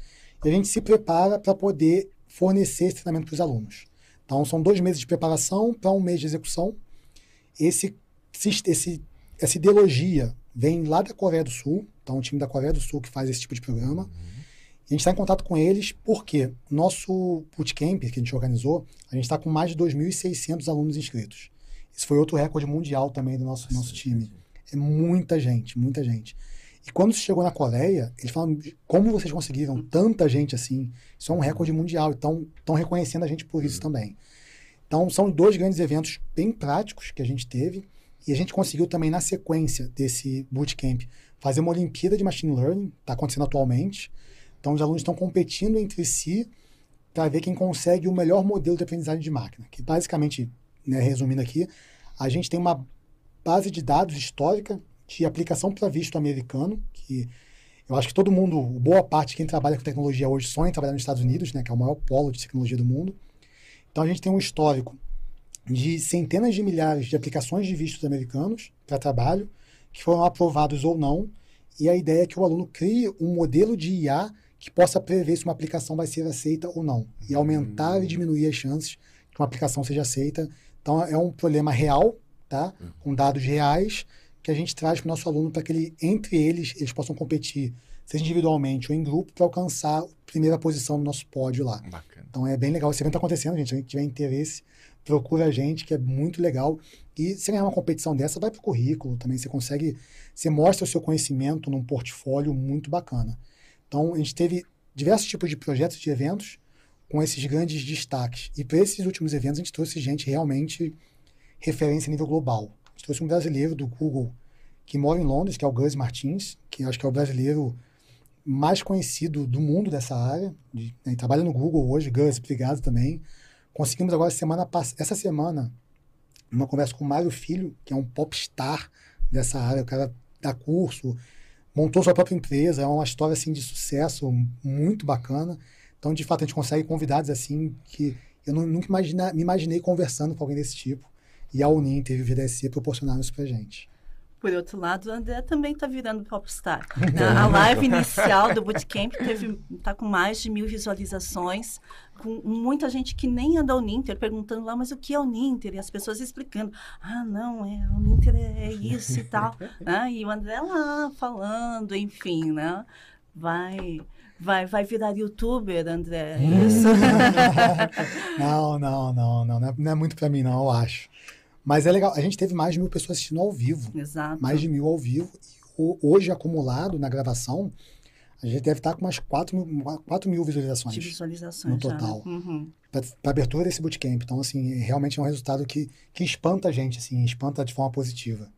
S5: E a gente se prepara para poder fornecer esse treinamento para os alunos. Então, são dois meses de preparação para um mês de execução. Esse, esse, essa ideologia vem lá da Coreia do Sul, então, o time da Coreia do Sul que faz esse tipo de programa. A gente está em contato com eles porque nosso bootcamp que a gente organizou, a gente está com mais de 2.600 alunos inscritos. Esse foi outro recorde mundial também do nosso, nosso time. É muita gente, muita gente. E quando chegou na Coreia, eles falam, como vocês conseguiram tanta gente assim? Isso é um recorde mundial. Então, estão reconhecendo a gente por isso também. Então, são dois grandes eventos bem práticos que a gente teve. E a gente conseguiu também, na sequência desse bootcamp, fazer uma Olimpíada de Machine Learning, está acontecendo atualmente. Então, os alunos estão competindo entre si para ver quem consegue o melhor modelo de aprendizagem de máquina. Que basicamente, né, resumindo aqui, a gente tem uma base de dados histórica de aplicação para visto americano, que eu acho que todo mundo, boa parte de quem trabalha com tecnologia hoje sonha em trabalhar nos Estados Unidos, né, que é o maior polo de tecnologia do mundo. Então a gente tem um histórico de centenas de milhares de aplicações de vistos americanos para trabalho, que foram aprovados ou não, e a ideia é que o aluno crie um modelo de IA que possa prever se uma aplicação vai ser aceita ou não, e aumentar e diminuir as chances que uma aplicação seja aceita. Então é um problema real, tá? Com dados reais que a gente traz para o nosso aluno para que ele, entre eles, eles possam competir, seja individualmente ou em grupo, para alcançar a primeira posição no nosso pódio lá.
S4: Bacana.
S5: Então é bem legal. Esse evento está acontecendo, gente. Se alguém tiver interesse, procura a gente, que é muito legal. E se ganhar uma competição dessa, vai para o currículo também. Você consegue, você mostra o seu conhecimento num portfólio muito bacana. Então a gente teve diversos tipos de projetos de eventos com esses grandes destaques. E para esses últimos eventos, a gente trouxe gente realmente referência a nível global. A gente trouxe um brasileiro do Google que mora em Londres, que é o Gus Martins, que acho que é o brasileiro mais conhecido do mundo dessa área. De, né, trabalha no Google hoje, Gus, obrigado também. Conseguimos agora, semana essa semana, uma conversa com o Mário Filho, que é um popstar dessa área, o cara dá curso, montou sua própria empresa, é uma história assim de sucesso muito bacana. Então, de fato, a gente consegue convidados assim que eu nu- nunca imagina, me imaginei conversando com alguém desse tipo. E a Uninter e o VDSC proporcionaram isso pra gente.
S3: Por outro lado, o André também está virando popstar. A a live inicial do Bootcamp teve, tá com mais de mil visualizações, com muita gente que nem é da Uninter perguntando lá, mas o que é Uninter? E as pessoas explicando, ah, não, é, a Uninter é, é isso e tal. né? E o André lá falando, enfim, né? Vai, vai, vai virar youtuber, André, isso?
S5: não, não, não, não, não é, não é muito pra mim, não, eu acho. Mas é legal, a gente teve mais de mil pessoas assistindo ao vivo.
S3: Exato.
S5: mais de mil ao vivo. E ho- hoje, acumulado na gravação, a gente deve estar com umas 4 mil, 4 mil visualizações
S3: De visualizações
S5: no
S3: já, né?
S5: total.
S3: Uhum.
S5: para a abertura desse bootcamp. Então, assim, realmente é um resultado que, que espanta a gente, assim, espanta de forma positiva.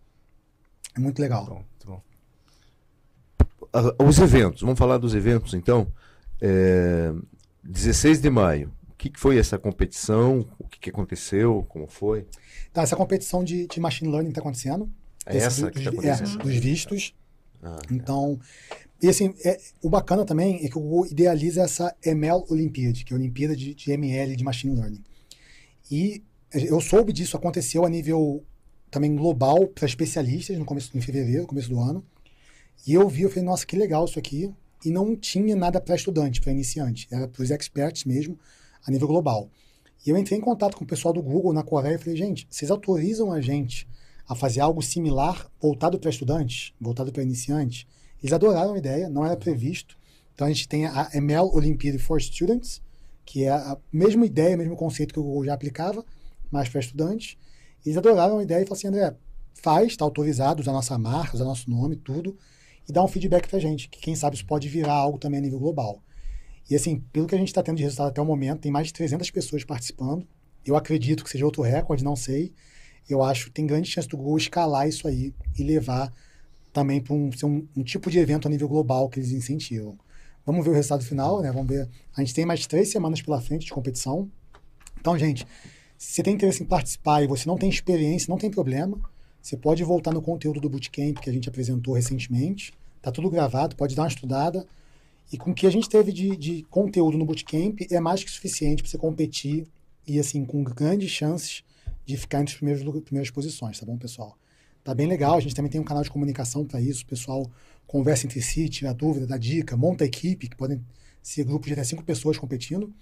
S5: É muito legal.
S4: Bom, bom.
S2: Os eventos, vamos falar dos eventos então. É, 16 de maio, o que foi essa competição? O que aconteceu? Como foi?
S5: Tá, essa competição de, de machine learning está acontecendo.
S2: É essa
S5: do-
S2: que está
S5: dos- é,
S2: acontecendo?
S5: dos vistos.
S2: Ah,
S5: Então, e assim, é- o bacana também é que o Google idealiza essa ML Olympiad, que é a Olimpíada de, de ML de Machine Learning. E eu soube disso, aconteceu a nível também global para especialistas no começo, em fevereiro, começo do ano. E eu vi, eu falei, nossa, que legal isso aqui. E não tinha nada para estudante, para iniciante. Era para os experts mesmo, a nível global. E eu entrei em contato com o pessoal do Google na Coreia e falei, gente, vocês autorizam a gente a fazer algo similar voltado para estudantes, voltado para iniciantes? Eles adoraram a ideia, não era previsto. Então a gente tem a ML Olympiad for Students, que é a mesma ideia, o mesmo conceito que o Google já aplicava, mas para estudantes. Eles adoraram a ideia e falaram assim, André, faz, está autorizado, usa nossa marca, usa nosso nome, tudo, e dá um feedback para a gente, que quem sabe isso pode virar algo também a nível global. E assim, pelo que a gente está tendo de resultado até o momento, tem mais de 300 pessoas participando. Eu acredito que seja outro recorde, não sei. Eu acho que tem grande chance do Google escalar isso aí e levar também para um, um, um, tipo de evento a nível global que eles incentivam. Vamos ver o resultado final, né? Vamos ver. A gente tem mais três semanas pela frente de competição. Então, gente, se você tem interesse em participar e você não tem experiência, não tem problema. Você pode voltar no conteúdo do Bootcamp que a gente apresentou recentemente. Tá tudo gravado, pode dar uma estudada. E com o que a gente teve de, de conteúdo no Bootcamp é mais que suficiente para você competir e, assim, com grandes chances de ficar entre as primeiras, primeiras posições, tá bom, pessoal? Tá bem legal, a gente também tem um canal de comunicação para isso, o pessoal conversa entre si, tira dúvida, dá dica, monta equipe, que podem ser grupos de até cinco pessoas competindo.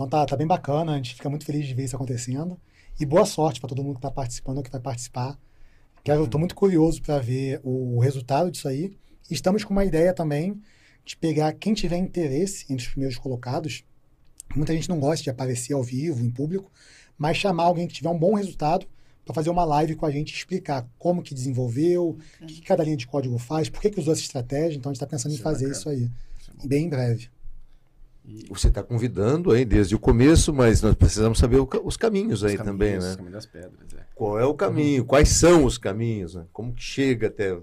S5: Então tá, tá bem bacana, a gente fica muito feliz de ver isso acontecendo. E boa sorte para todo mundo que está participando ou que vai participar. Quero, estou muito curioso para ver o, resultado disso aí. Estamos com uma ideia também de pegar quem tiver interesse entre os primeiros colocados. Muita gente não gosta de aparecer ao vivo, em público, mas chamar alguém que tiver um bom resultado para fazer uma live com a gente explicar como que desenvolveu, o que cada linha de código faz, por que, que usou essa estratégia. Então a gente está pensando isso em fazer isso aí. Isso bem em breve.
S2: Você está convidando aí desde o começo, mas nós precisamos saber o, os caminhos aí caminhos, também, né? Os caminhos das pedras, é. Qual é o caminho? Uhum. Quais são os caminhos? Né? Como que chega até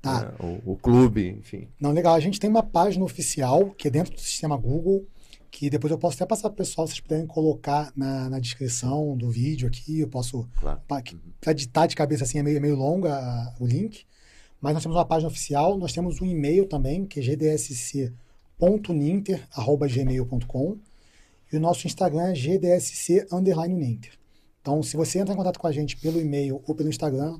S2: tá. né, o, o, clube, enfim?
S5: Não, legal. A gente tem uma página oficial que é dentro do sistema Google, que depois eu posso até passar para o pessoal, se vocês puderem colocar na, na descrição do vídeo aqui, eu posso... Claro. Para editar de cabeça assim é meio, é meio longa o link, mas nós temos uma página oficial, nós temos um e-mail também, que é gdsc.ninter.gmail.com e o nosso Instagram é gdsc_ninter. Então, se você entra em contato com a gente pelo e-mail ou pelo Instagram,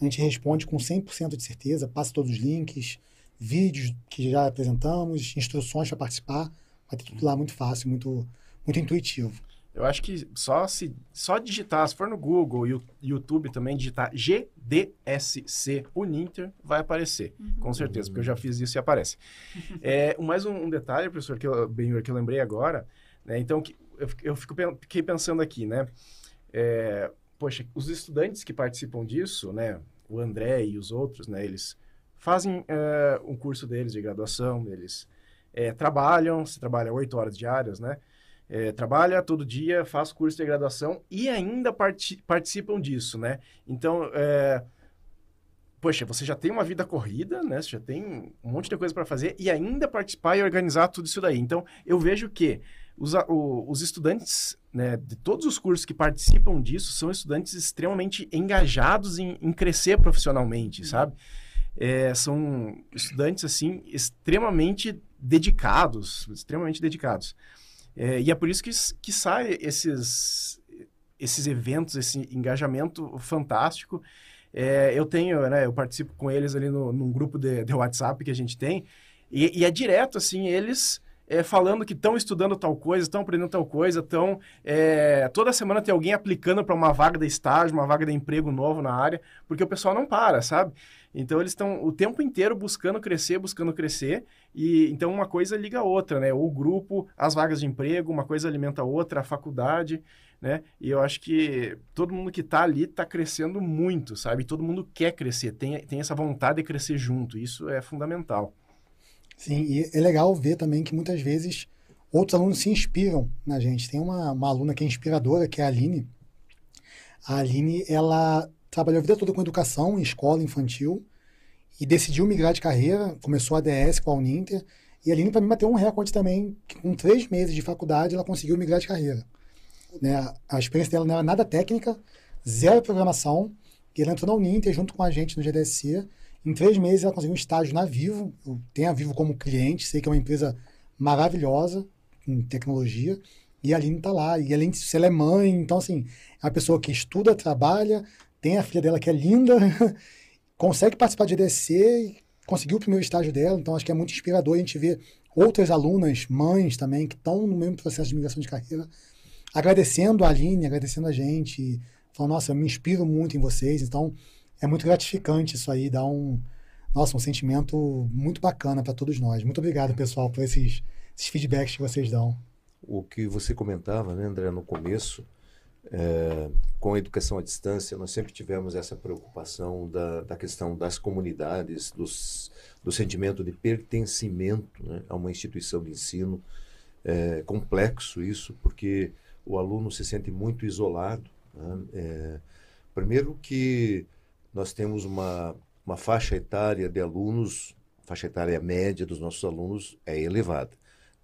S5: a gente responde com 100% de certeza, passa todos os links, vídeos que já apresentamos, instruções para participar. Vai ter tudo lá muito fácil, muito, muito intuitivo.
S4: Eu acho que só se só digitar, se for no Google e YouTube também, digitar GDSC Uninter, vai aparecer. Uhum. Com certeza, porque eu já fiz isso e aparece. é, mais um, um, detalhe, professor, que eu, bem, que eu lembrei agora, né? Então, que, eu, eu fico, fiquei pensando aqui, né? É, poxa, os estudantes que participam disso, né? O André e os outros, né? Eles fazem é, um curso deles de graduação, eles é, trabalham, se trabalha oito horas diárias, né? É, trabalha todo dia, faz curso de graduação e ainda part participam disso, né? Então, é, poxa, você já tem uma vida corrida, né? Você já tem um monte de coisa para fazer e ainda participar e organizar tudo isso daí. Então, eu vejo que os, o, os estudantes né, de todos os cursos que participam disso são estudantes extremamente engajados em, em crescer profissionalmente, sabe? É, são estudantes, assim, extremamente dedicados, extremamente dedicados. É, e é por isso que, que sai esses, esses eventos, esse engajamento fantástico. É, eu tenho, né, eu participo com eles ali no, num grupo de, de WhatsApp que a gente tem, e, e é direto, assim, eles é, falando que estão estudando tal coisa, estão aprendendo tal coisa, estão. É, toda semana tem alguém aplicando para uma vaga de estágio, uma vaga de emprego novo na área, porque o pessoal não para, sabe? Então eles estão o tempo inteiro buscando crescer, buscando crescer, e então uma coisa liga a outra, né? O grupo, as vagas de emprego, uma coisa alimenta a outra, a faculdade, né? E eu acho que todo mundo que está ali está crescendo muito, sabe? Todo mundo quer crescer, tem, tem essa vontade de crescer junto, isso é fundamental.
S5: Sim, e é legal ver também que muitas vezes outros alunos se inspiram na gente. Tem uma, uma aluna que é inspiradora, que é a Aline. A Aline, ela trabalhou a vida toda com educação em escola infantil e decidiu migrar de carreira, começou a DS com a Uninter. E a Aline, para mim, bateu um recorde também, que com três meses de faculdade, ela conseguiu migrar de carreira. Né? A experiência dela não era nada técnica, zero programação, e ela entrou na Uninter junto com a gente no GDSC em três meses ela conseguiu um estágio na Vivo. Eu tenho a Vivo como cliente, sei que é uma empresa maravilhosa em tecnologia. E a Aline está lá. E além disso, ela é mãe, então assim, é uma pessoa que estuda, trabalha, tem a filha dela que é linda, consegue participar de EDC, conseguiu o primeiro estágio dela, então acho que é muito inspirador a gente ver outras alunas, mães também, que estão no mesmo processo de migração de carreira, agradecendo a Aline, agradecendo a gente, falando, nossa, eu me inspiro muito em vocês, então é muito gratificante isso aí, dá um, nossa, um sentimento muito bacana para todos nós. Muito obrigado, pessoal, por esses, esses feedbacks que vocês dão.
S2: O que você comentava, né, André, no começo, é, com a educação à distância, nós sempre tivemos essa preocupação da, da questão das comunidades, dos, do sentimento de pertencimento né, a uma instituição de ensino. É complexo isso, porque o aluno se sente muito isolado. Né? É, primeiro que nós temos uma, uma faixa etária de alunos, faixa etária média dos nossos alunos é elevada,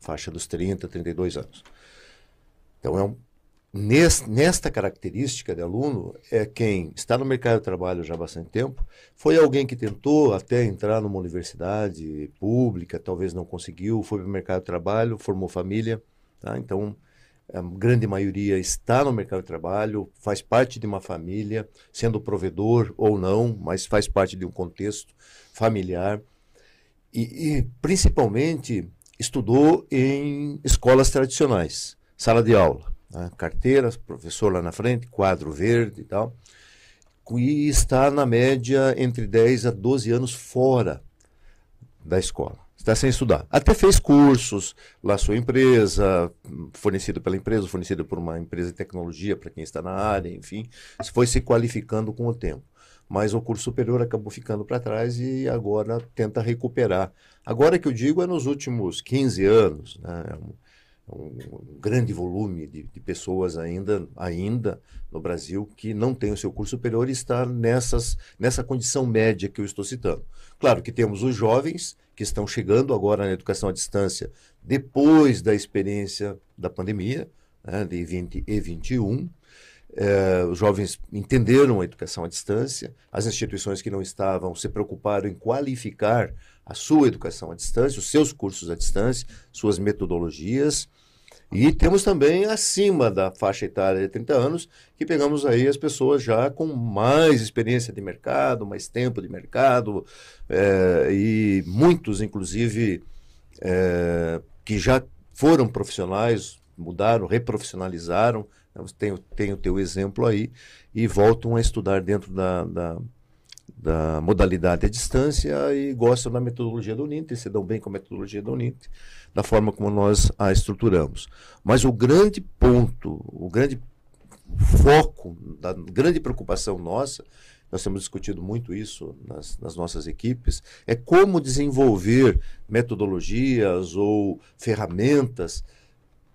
S2: faixa dos 30, 32 anos. Então, é um, nesta característica de aluno, é quem está no mercado de trabalho já há bastante tempo, foi alguém que tentou até entrar numa universidade pública, talvez não conseguiu, foi para o mercado de trabalho, formou família, tá? então a grande maioria está no mercado de trabalho, faz parte de uma família, sendo provedor ou não, mas faz parte de um contexto familiar. E, e principalmente estudou em escolas tradicionais, sala de aula, né? carteira, professor lá na frente, quadro verde e tal. E está na média entre 10 a 12 anos fora da escola está sem estudar. Até fez cursos, lá sua empresa, fornecido pela empresa, fornecido por uma empresa de tecnologia para quem está na área, enfim, foi se qualificando com o tempo. Mas o curso superior acabou ficando para trás e agora tenta recuperar. Agora que eu digo é nos últimos 15 anos, né? Um, um grande volume de, de, pessoas ainda, ainda no Brasil que não tem o seu curso superior e está nessas, nessa condição média que eu estou citando. Claro que temos os jovens que estão chegando agora na educação à distância depois da experiência da pandemia, né, de 20 e 21. É, os jovens entenderam a educação à distância, as instituições que não estavam se preocuparam em qualificar a sua educação à distância, os seus cursos à distância, suas metodologias. E temos também acima da faixa etária de 30 anos, que pegamos aí as pessoas já com mais experiência de mercado, mais tempo de mercado, é, e muitos, inclusive, é, que já foram profissionais, mudaram, reprofissionalizaram. Tem, tem o teu exemplo aí, e voltam a estudar dentro da, da da modalidade à distância e gostam da metodologia do Uninter, se dão bem com a metodologia do Uninter, da forma como nós a estruturamos. Mas o grande ponto, o grande foco, da grande preocupação nossa, nós temos discutido muito isso nas, nas nossas equipes, é como desenvolver metodologias ou ferramentas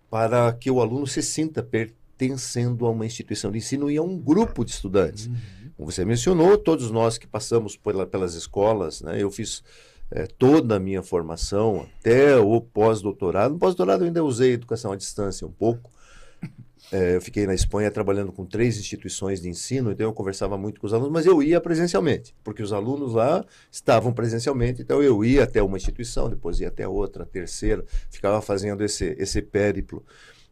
S2: para que o aluno se sinta pertencendo a uma instituição de ensino e a um grupo de estudantes. Uhum como você mencionou, todos nós que passamos pela, pelas escolas, né, eu fiz é, toda a minha formação até o pós-doutorado. No pós-doutorado eu ainda usei educação à distância um pouco. É, eu fiquei na Espanha trabalhando com três instituições de ensino, então eu conversava muito com os alunos, mas eu ia presencialmente, porque os alunos lá estavam presencialmente, então eu ia até uma instituição, depois ia até outra, terceira, ficava fazendo esse, esse périplo,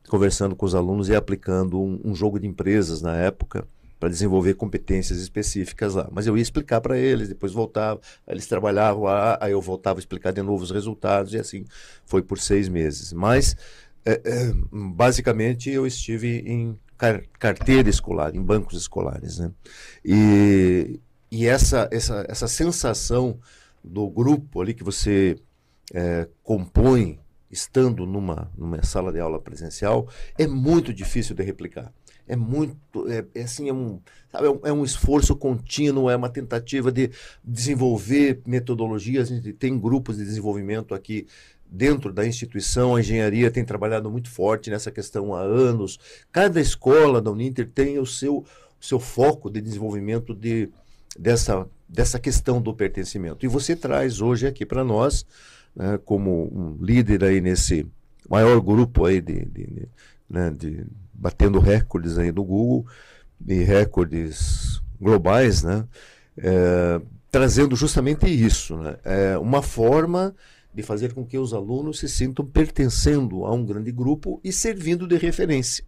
S2: conversando com os alunos e aplicando um, um jogo de empresas na época para desenvolver competências específicas lá. Mas eu ia explicar para eles, depois voltava, eles trabalhavam lá, aí eu voltava a explicar de novo os resultados, e assim foi por seis meses. Mas, é, é, basicamente, eu estive em car carteira escolar, em bancos escolares. Né? E, e essa, essa, essa sensação do grupo ali que você é, compõe estando numa, numa sala de aula presencial é muito difícil de replicar é muito, é, é assim, é um, sabe, é um, é um, esforço contínuo, é uma tentativa de desenvolver metodologias. A gente tem grupos de desenvolvimento aqui dentro da instituição, a engenharia tem trabalhado muito forte nessa questão há anos. Cada escola da Uninter tem o seu, seu foco de desenvolvimento de, dessa, dessa questão do pertencimento. E você traz hoje aqui para nós, né, como um líder aí nesse maior grupo aí de, de, de, né, de batendo recordes aí do Google e recordes globais, né? É, trazendo justamente isso, né? É uma forma de fazer com que os alunos se sintam pertencendo a um grande grupo e servindo de referência.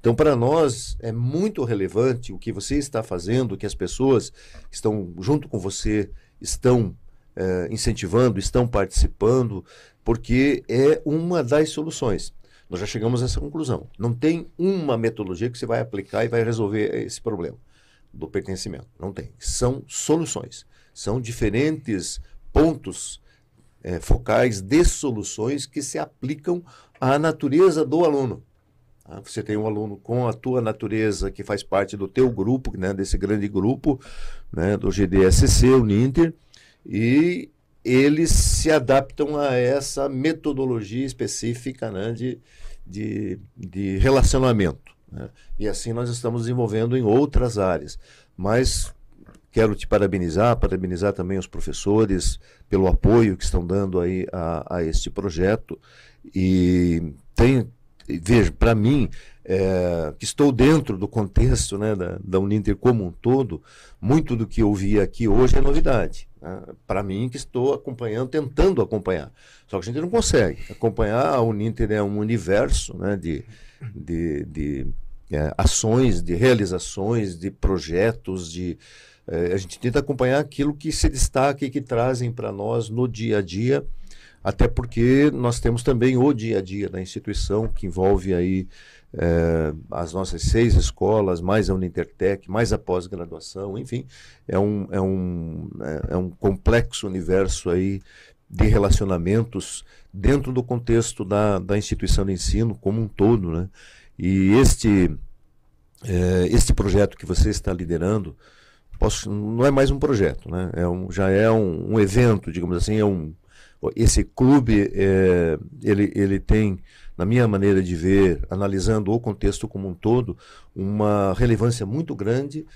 S2: Então, para nós, é muito relevante o que você está fazendo, o que as pessoas que estão junto com você estão é, incentivando, estão participando, porque é uma das soluções. Nós já chegamos a essa conclusão. Não tem uma metodologia que você vai aplicar e vai resolver esse problema do pertencimento. Não tem. São soluções. São diferentes pontos é, focais de soluções que se aplicam à natureza do aluno. Tá? Você tem um aluno com a tua natureza que faz parte do teu grupo, né, desse grande grupo, né, do GDSC, o Ninter, e eles se adaptam a essa metodologia específica né, de, de, de relacionamento. Né? E assim nós estamos desenvolvendo em outras áreas. Mas quero te parabenizar, parabenizar também os professores pelo apoio que estão dando aí a, a este projeto. E tem, veja, para mim, é, que estou dentro do contexto né, da, da Uninter como um todo, muito do que eu vi aqui hoje é novidade. Né? Para mim, que estou acompanhando, tentando acompanhar. Só que a gente não consegue. Acompanhar a Uninter é um universo né, de, de, de é, ações, de realizações, de projetos, de é, a gente tenta acompanhar aquilo que se destaca e que trazem para nós no dia a dia até porque nós temos também o dia a dia da instituição, que envolve aí é, as nossas seis escolas, mais a Unintertec, mais a pós-graduação, enfim, é um, é, um, é, é um complexo universo aí de relacionamentos dentro do contexto da, da instituição de ensino como um todo, né? E este, é, este projeto que você está liderando, posso, não é mais um projeto, né? É um, já é um, um evento, digamos assim, é um, esse clube é, ele, ele tem, na minha maneira de ver, analisando o contexto como um todo, uma relevância muito grande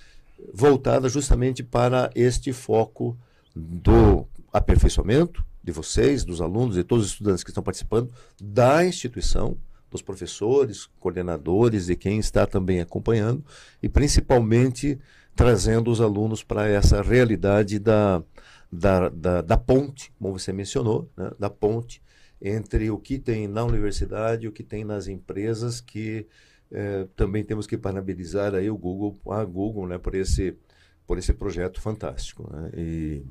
S2: voltada justamente para este foco do aperfeiçoamento de vocês, dos alunos e todos os estudantes que estão participando da instituição, dos professores, coordenadores e quem está também acompanhando, e principalmente trazendo os alunos para essa realidade da, da, da, da ponte, como você mencionou, né, da ponte entre o que tem na universidade e o que tem nas empresas, que eh, também temos que parabenizar aí o Google, a Google, né, por esse, por esse projeto fantástico. Né, e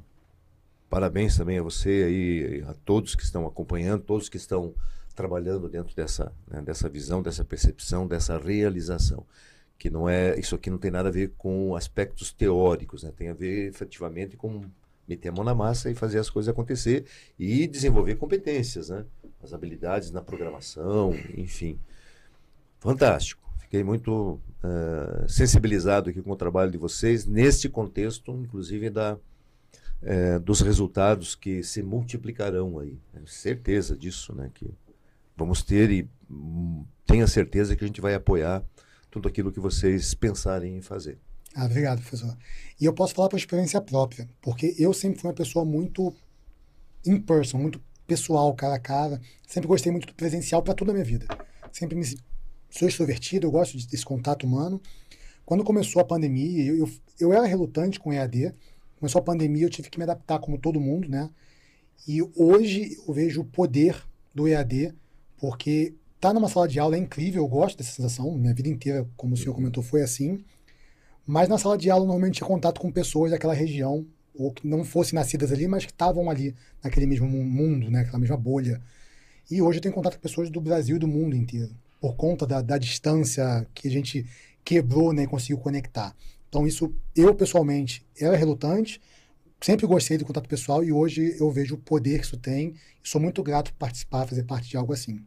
S2: parabéns também a você aí, a todos que estão acompanhando, todos que estão trabalhando dentro dessa, né, dessa visão, dessa percepção, dessa realização que não é isso aqui não tem nada a ver com aspectos teóricos, né? tem a ver efetivamente com meter a mão na massa e fazer as coisas acontecer e desenvolver competências, né? As habilidades na programação, enfim. Fantástico. Fiquei muito uh, sensibilizado aqui com o trabalho de vocês neste contexto, inclusive da, uh, dos resultados que se multiplicarão aí. Certeza disso, né? Que vamos ter e um, tenha certeza que a gente vai apoiar tudo aquilo que vocês pensarem em fazer.
S5: Ah, obrigado, professor. E eu posso falar por experiência própria, porque eu sempre fui uma pessoa muito in person, muito pessoal, cara a cara. Sempre gostei muito do presencial para toda a minha vida. Sempre me sou extrovertido, eu gosto desse contato humano. Quando começou a pandemia, eu, eu, eu era relutante com EAD. Começou a pandemia, eu tive que me adaptar como todo mundo, né? E hoje eu vejo o poder do EAD, porque tá numa sala de aula é incrível, eu gosto dessa sensação. Minha vida inteira, como o senhor comentou, foi assim. Mas na sala de aula, normalmente tinha contato com pessoas daquela região, ou que não fossem nascidas ali, mas que estavam ali naquele mesmo mundo, né? aquela mesma bolha. E hoje eu tenho contato com pessoas do Brasil e do mundo inteiro, por conta da, da distância que a gente quebrou né, e conseguiu conectar. Então, isso, eu pessoalmente, era relutante, sempre gostei do contato pessoal e hoje eu vejo o poder que isso tem. Sou muito grato por participar, fazer parte de algo assim.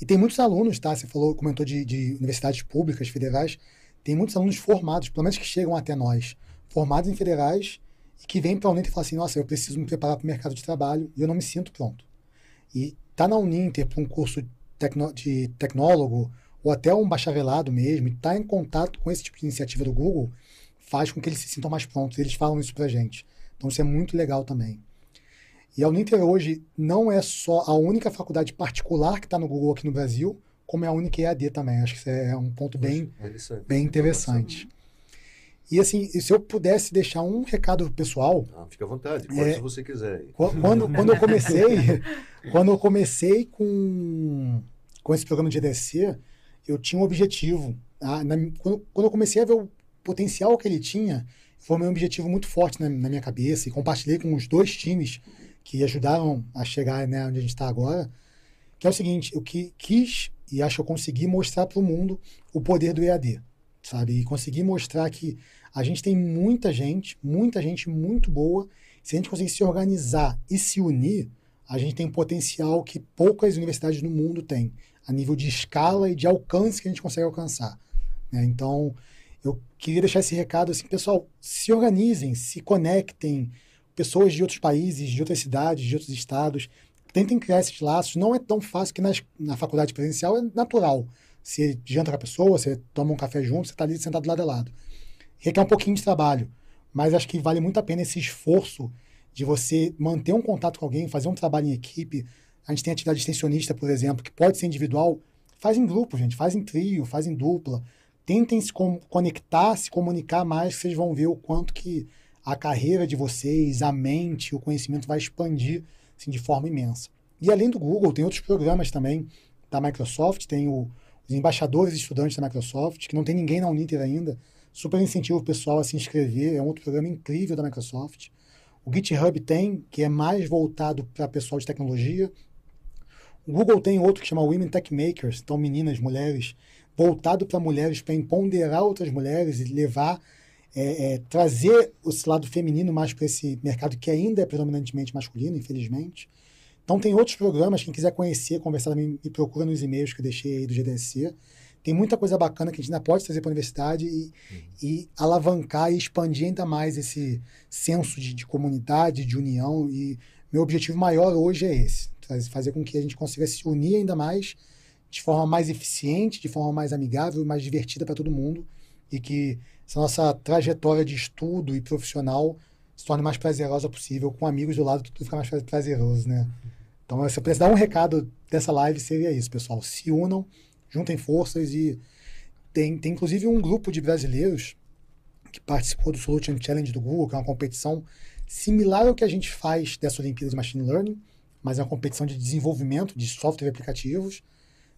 S5: E tem muitos alunos, tá? Você falou, comentou de, de universidades públicas, federais tem muitos alunos formados, pelo menos que chegam até nós, formados em federais e que vêm para a Uninter e falam assim, nossa, eu preciso me preparar para o mercado de trabalho e eu não me sinto pronto. E tá na Uninter para um curso tecno, de tecnólogo ou até um bacharelado mesmo, e tá em contato com esse tipo de iniciativa do Google faz com que eles se sintam mais prontos. Eles falam isso para gente. Então isso é muito legal também. E a Uninter hoje não é só a única faculdade particular que está no Google aqui no Brasil, como é a única EAD também. Acho que isso é um ponto bem, bem interessante. E assim, se eu pudesse deixar um recado pessoal.
S2: Ah, fica à vontade, pode é, se você quiser.
S5: Quando, quando eu comecei, quando eu comecei com, com esse programa de EDC, eu tinha um objetivo. Ah, na, quando, quando eu comecei a ver o potencial que ele tinha, foi um objetivo muito forte na, na, minha cabeça e compartilhei com os dois times que ajudaram a chegar né, onde a gente está agora que é o seguinte, eu que, quis e acho que eu consegui mostrar para o mundo o poder do EAD, sabe? E consegui mostrar que a gente tem muita gente, muita gente muito boa. Se a gente conseguir se organizar e se unir, a gente tem um potencial que poucas universidades no mundo têm, a nível de escala e de alcance que a gente consegue alcançar. Né? Então, eu queria deixar esse recado assim, pessoal, se organizem, se conectem, pessoas de outros países, de outras cidades, de outros estados, tentem criar esses laços. Não é tão fácil que nas, na faculdade presencial é natural. Você janta com a pessoa, você toma um café junto, você está ali sentado lado a lado. Requer um pouquinho de trabalho, mas acho que vale muito a pena esse esforço de você manter um contato com alguém, fazer um trabalho em equipe. A gente tem atividade extensionista, por exemplo, que pode ser individual. Faz em grupo, gente, faz em trio, faz em dupla. Tentem se conectar, se comunicar mais, vocês vão ver o quanto que a carreira de vocês, a mente, o conhecimento vai expandir assim, de forma imensa. E além do Google, tem outros programas também da Microsoft, tem o, os embaixadores estudantes da Microsoft, que não tem ninguém na Uninter ainda. Super incentivo o pessoal a se inscrever, é um outro programa incrível da Microsoft. O GitHub tem, que é mais voltado para pessoal de tecnologia. O Google tem outro que chama Women Tech Makers, então meninas, mulheres, voltado para mulheres, para empoderar outras mulheres e levar, é, é, trazer esse lado feminino mais para esse mercado que ainda é predominantemente masculino, infelizmente. Então tem outros programas, quem quiser conhecer, conversar também, me procura nos e-mails que eu deixei aí do GDSC. Tem muita coisa bacana que a gente ainda pode trazer para a universidade e, uhum. e, alavancar e expandir ainda mais esse senso de, de, comunidade, de união. E meu objetivo maior hoje é esse: fazer com que a gente consiga se unir ainda mais, de forma mais eficiente, de forma mais amigável, mais divertida para todo mundo. E que essa nossa trajetória de estudo e profissional se torne mais prazerosa possível. Com amigos do lado, tudo fica mais prazeroso, né? Então, se eu pudesse dar um recado dessa live, seria isso, pessoal. Se unam juntem forças e tem, tem inclusive um grupo de brasileiros que participou do Solution Challenge do Google, que é uma competição similar ao que a gente faz dessa Olimpíada de Machine Learning, mas é uma competição de desenvolvimento de software e aplicativos.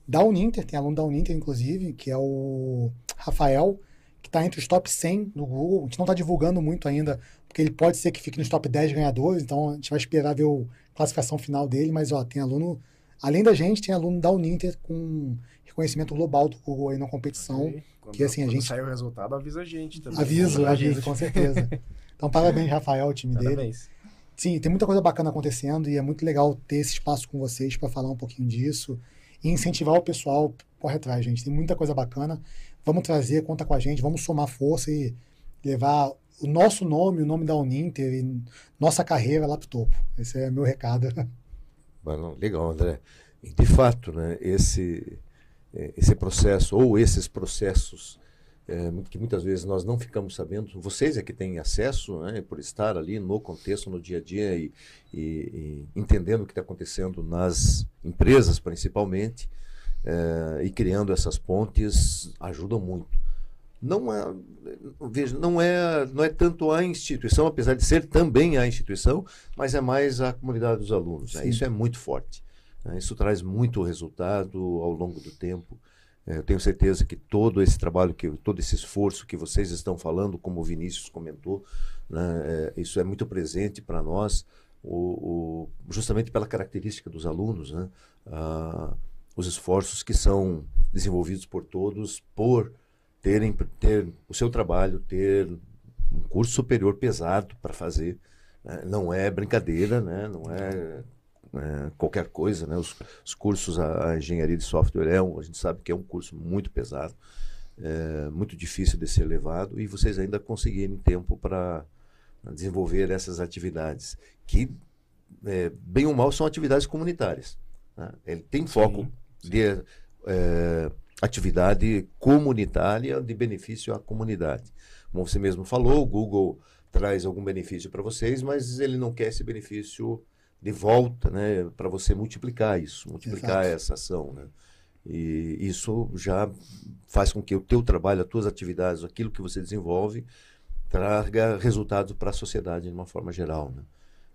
S5: Da Uninter, tem aluno da Uninter, inclusive, que é o Rafael, que está entre os top 100 do Google. A gente não está divulgando muito ainda, porque ele pode ser que fique nos top 10 ganhadores, então a gente vai esperar ver a classificação final dele, mas ó, tem aluno, além da gente, tem aluno da Uninter com reconhecimento global do Google aí na competição.
S4: Quando,
S5: que assim, a gente.
S4: sair o resultado, avisa a gente também.
S5: Aviso, aviso, com certeza. Então, parabéns, Rafael, o time
S4: parabéns.
S5: dele. Sim, tem muita coisa bacana acontecendo e é muito legal ter esse espaço com vocês para falar um pouquinho disso e incentivar o pessoal. Corre atrás, gente. Tem muita coisa bacana. Vamos trazer, conta com a gente, vamos somar força e levar o nosso nome, o nome da Uninter e nossa carreira lá para o topo. Esse é meu recado.
S2: legal, André. De fato, né, esse é, esse processo ou esses processos é, que muitas vezes nós não ficamos sabendo, vocês é que têm acesso, né, por estar ali no contexto, no dia a dia e, e, e entendendo o que está acontecendo nas empresas principalmente é, e criando essas pontes ajudam muito. Não é, veja, não é, não é tanto a instituição, apesar de ser também a instituição, mas é mais a comunidade dos alunos. Né? Isso é muito forte. Né? Isso traz muito resultado ao longo do tempo. É, eu tenho certeza que todo esse trabalho, que todo esse esforço que vocês estão falando, como o Vinícius comentou, né, é, isso é muito presente para nós, o, o, justamente pela característica dos alunos, né, ah, os esforços que são desenvolvidos por todos por terem ter o seu trabalho, ter um curso superior pesado para fazer. Né, não é brincadeira, né, não é é, qualquer coisa, né? Os, os cursos, a, a, engenharia de software é um, a gente sabe que é um curso muito pesado, é, muito difícil de ser levado e vocês ainda conseguirem tempo para desenvolver essas atividades que, é, bem ou mal, são atividades comunitárias. Né? Ele tem foco sim. De é, atividade comunitária de benefício à comunidade. Como você mesmo falou, o Google traz algum benefício para vocês, mas ele não quer esse benefício de volta, né, para você multiplicar isso, multiplicar Exato. essa ação, né? E isso já faz com que o teu trabalho, as tuas atividades, aquilo que você desenvolve, traga resultados para a sociedade de uma forma geral, né?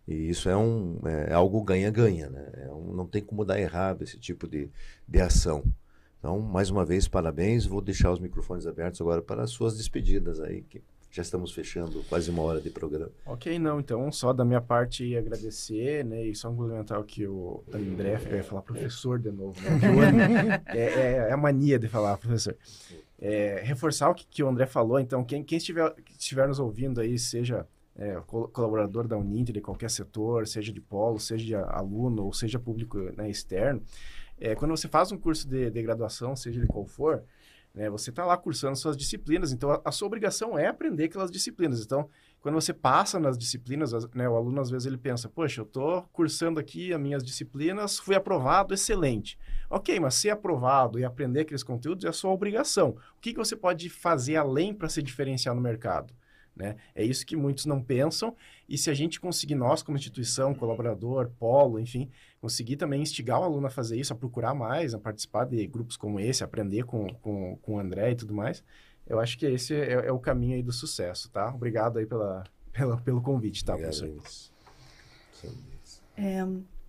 S2: E isso é, um, é algo ganha-ganha, né? É um, não tem como dar errado esse tipo de, de ação. Então, mais uma vez, parabéns. Vou deixar os microfones abertos agora para as suas despedidas aí. Que Já estamos fechando quase uma hora de programa.
S4: Ok, não. Então, só da minha parte agradecer, né? E só complementar o que o André, eu ia falar professor de novo, né? é, é, é, a mania de falar professor. É, reforçar o que, que, o André falou. Então, quem, quem estiver, estiver nos ouvindo aí, seja é, colaborador da Uninter de qualquer setor, seja de polo, seja aluno ou seja público né, externo, é, quando você faz um curso de, de graduação, seja de qual for, né, você está lá cursando suas disciplinas, então a, a, sua obrigação é aprender aquelas disciplinas. Então, quando você passa nas disciplinas, né, o aluno às vezes ele pensa, poxa, eu estou cursando aqui as minhas disciplinas, fui aprovado, excelente. Ok, mas ser aprovado e aprender aqueles conteúdos é a sua obrigação. O que, que você pode fazer além para se diferenciar no mercado? Né? É isso que muitos não pensam. E se a gente conseguir, nós como instituição, colaborador, polo, enfim, conseguir também instigar o aluno a fazer isso, a procurar mais, a participar de grupos como esse, aprender com, com, com o André e tudo mais, eu acho que esse é, é o caminho aí do sucesso, tá? Obrigado aí pela, pela, pelo convite, tá, Obrigado, professor?
S3: É,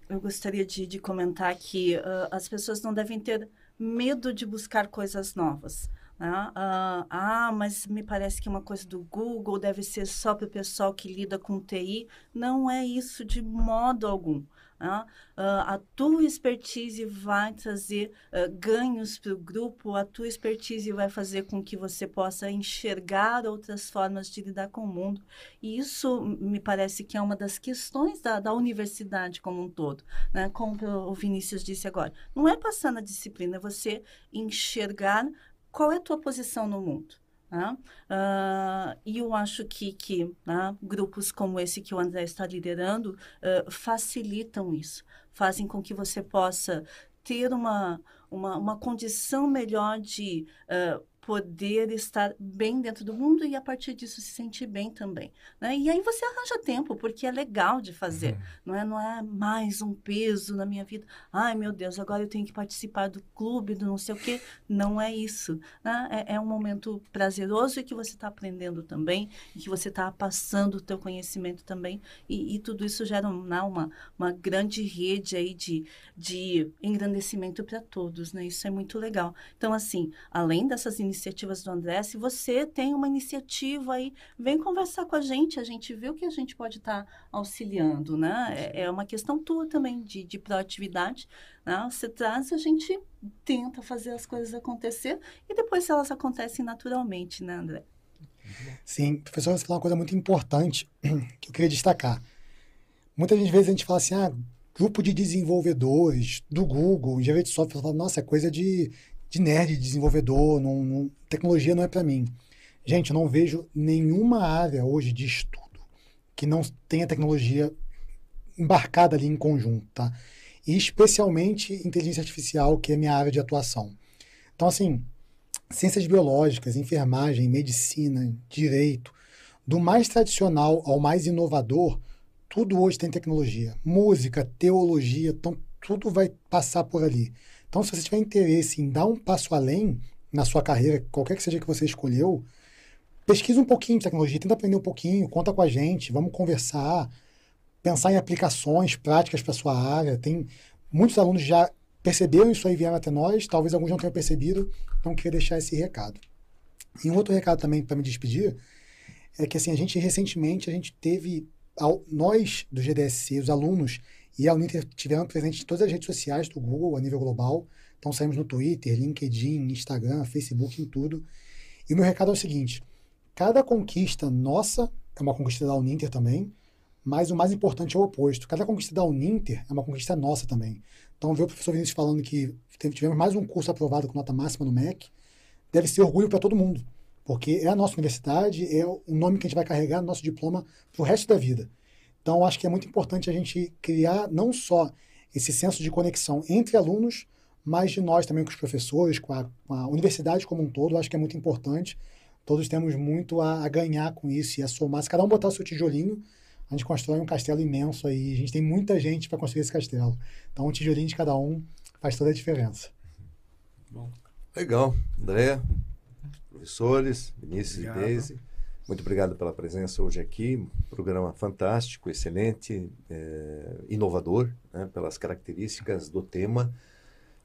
S3: eu gostaria de, de comentar que uh, as pessoas não devem ter medo de buscar coisas novas. Né? Ah, ah, mas me parece que é uma coisa do Google deve ser só para o pessoal que lida com TI. Não é isso de modo algum. Né? Uh, a tua expertise vai trazer uh, ganhos para o grupo, a tua expertise vai fazer com que você possa enxergar outras formas de lidar com o mundo. E isso me parece que é uma das questões da, da universidade como um todo. Né? Como o Vinícius disse agora, não é passar na disciplina, é você enxergar qual é a tua posição no mundo? Né? Uh, e eu acho que, que né, grupos como esse que o André está liderando uh, facilitam isso, fazem com que você possa ter uma, uma, uma condição melhor de uh, poder estar bem dentro do mundo e a partir disso se sentir bem também, né? E aí você arranja tempo porque é legal de fazer, uhum. não é não é mais um peso na minha vida. Ai meu Deus, agora eu tenho que participar do clube, do não sei o quê. Não é isso, né? É, é um momento prazeroso e que você está aprendendo também e que você está passando o teu conhecimento também e, e tudo isso gera né, uma uma grande rede aí de de engrandecimento para todos, né? Isso é muito legal. Então assim, além dessas iniciativas iniciativas do André. Se você tem uma iniciativa aí, vem conversar com a gente. A gente vê o que a gente pode estar tá auxiliando, né? É, é, uma questão tua também de, de proatividade. Né? Você traz, a gente tenta fazer as coisas acontecer e depois elas acontecem naturalmente, né, André?
S5: Sim, professor, você falou uma coisa muito importante que eu queria destacar. Muitas vezes a gente fala assim, ah, grupo de desenvolvedores do Google, engenharia de software, fala, nossa, é coisa de, de nerd, de desenvolvedor, não, não, tecnologia não é para mim. Gente, eu não vejo nenhuma área hoje de estudo que não tenha tecnologia embarcada ali em conjunto, tá? E especialmente inteligência artificial, que é minha área de atuação. Então, assim, ciências biológicas, enfermagem, medicina, direito, do mais tradicional ao mais inovador, tudo hoje tem tecnologia. Música, teologia, então tudo vai passar por ali. Então, se você tiver interesse em dar um passo além na sua carreira, qualquer que seja que você escolheu, pesquisa um pouquinho de tecnologia, tenta aprender um pouquinho, conta com a gente, vamos conversar, pensar em aplicações práticas para sua área. Tem muitos alunos já perceberam isso aí vieram até nós, talvez alguns não tenham percebido, então queria deixar esse recado. E um outro recado também para me despedir é que assim a gente recentemente a gente teve nós do GDSC, os alunos e a Uninter tiveram presente em todas as redes sociais do Google a nível global. Então saímos no Twitter, LinkedIn, Instagram, Facebook, em tudo. E o meu recado é o seguinte: cada conquista nossa é uma conquista da Uninter também, mas o mais importante é o oposto. Cada conquista da Uninter é uma conquista nossa também. Então, ver o professor Vinícius falando que tivemos mais um curso aprovado com nota máxima no MEC, deve ser orgulho para todo mundo, porque é a nossa universidade, é o nome que a gente vai carregar no nosso diploma para o resto da vida. Então, acho que é muito importante a gente criar não só esse senso de conexão entre alunos, mas de nós também com os professores, com a, com a universidade como um todo. Acho que é muito importante. Todos temos muito a, a, ganhar com isso e a somar. Se cada um botar o seu tijolinho, a gente constrói um castelo imenso aí. A gente tem muita gente para construir esse castelo. Então, um tijolinho de cada um faz toda a diferença.
S2: Bom. Legal. André, professores, Vinícius Obrigado. e Deise. Muito obrigado pela presença hoje aqui. Programa fantástico, excelente, é, inovador, né, pelas características do tema.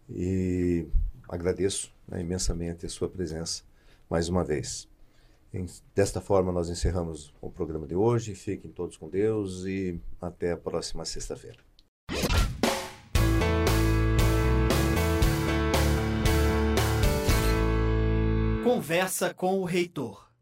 S2: E agradeço né, imensamente a sua presença mais uma vez. Em, desta forma, nós encerramos o programa de hoje. Fiquem todos com Deus e até a próxima sexta-feira.
S1: Conversa com o Reitor.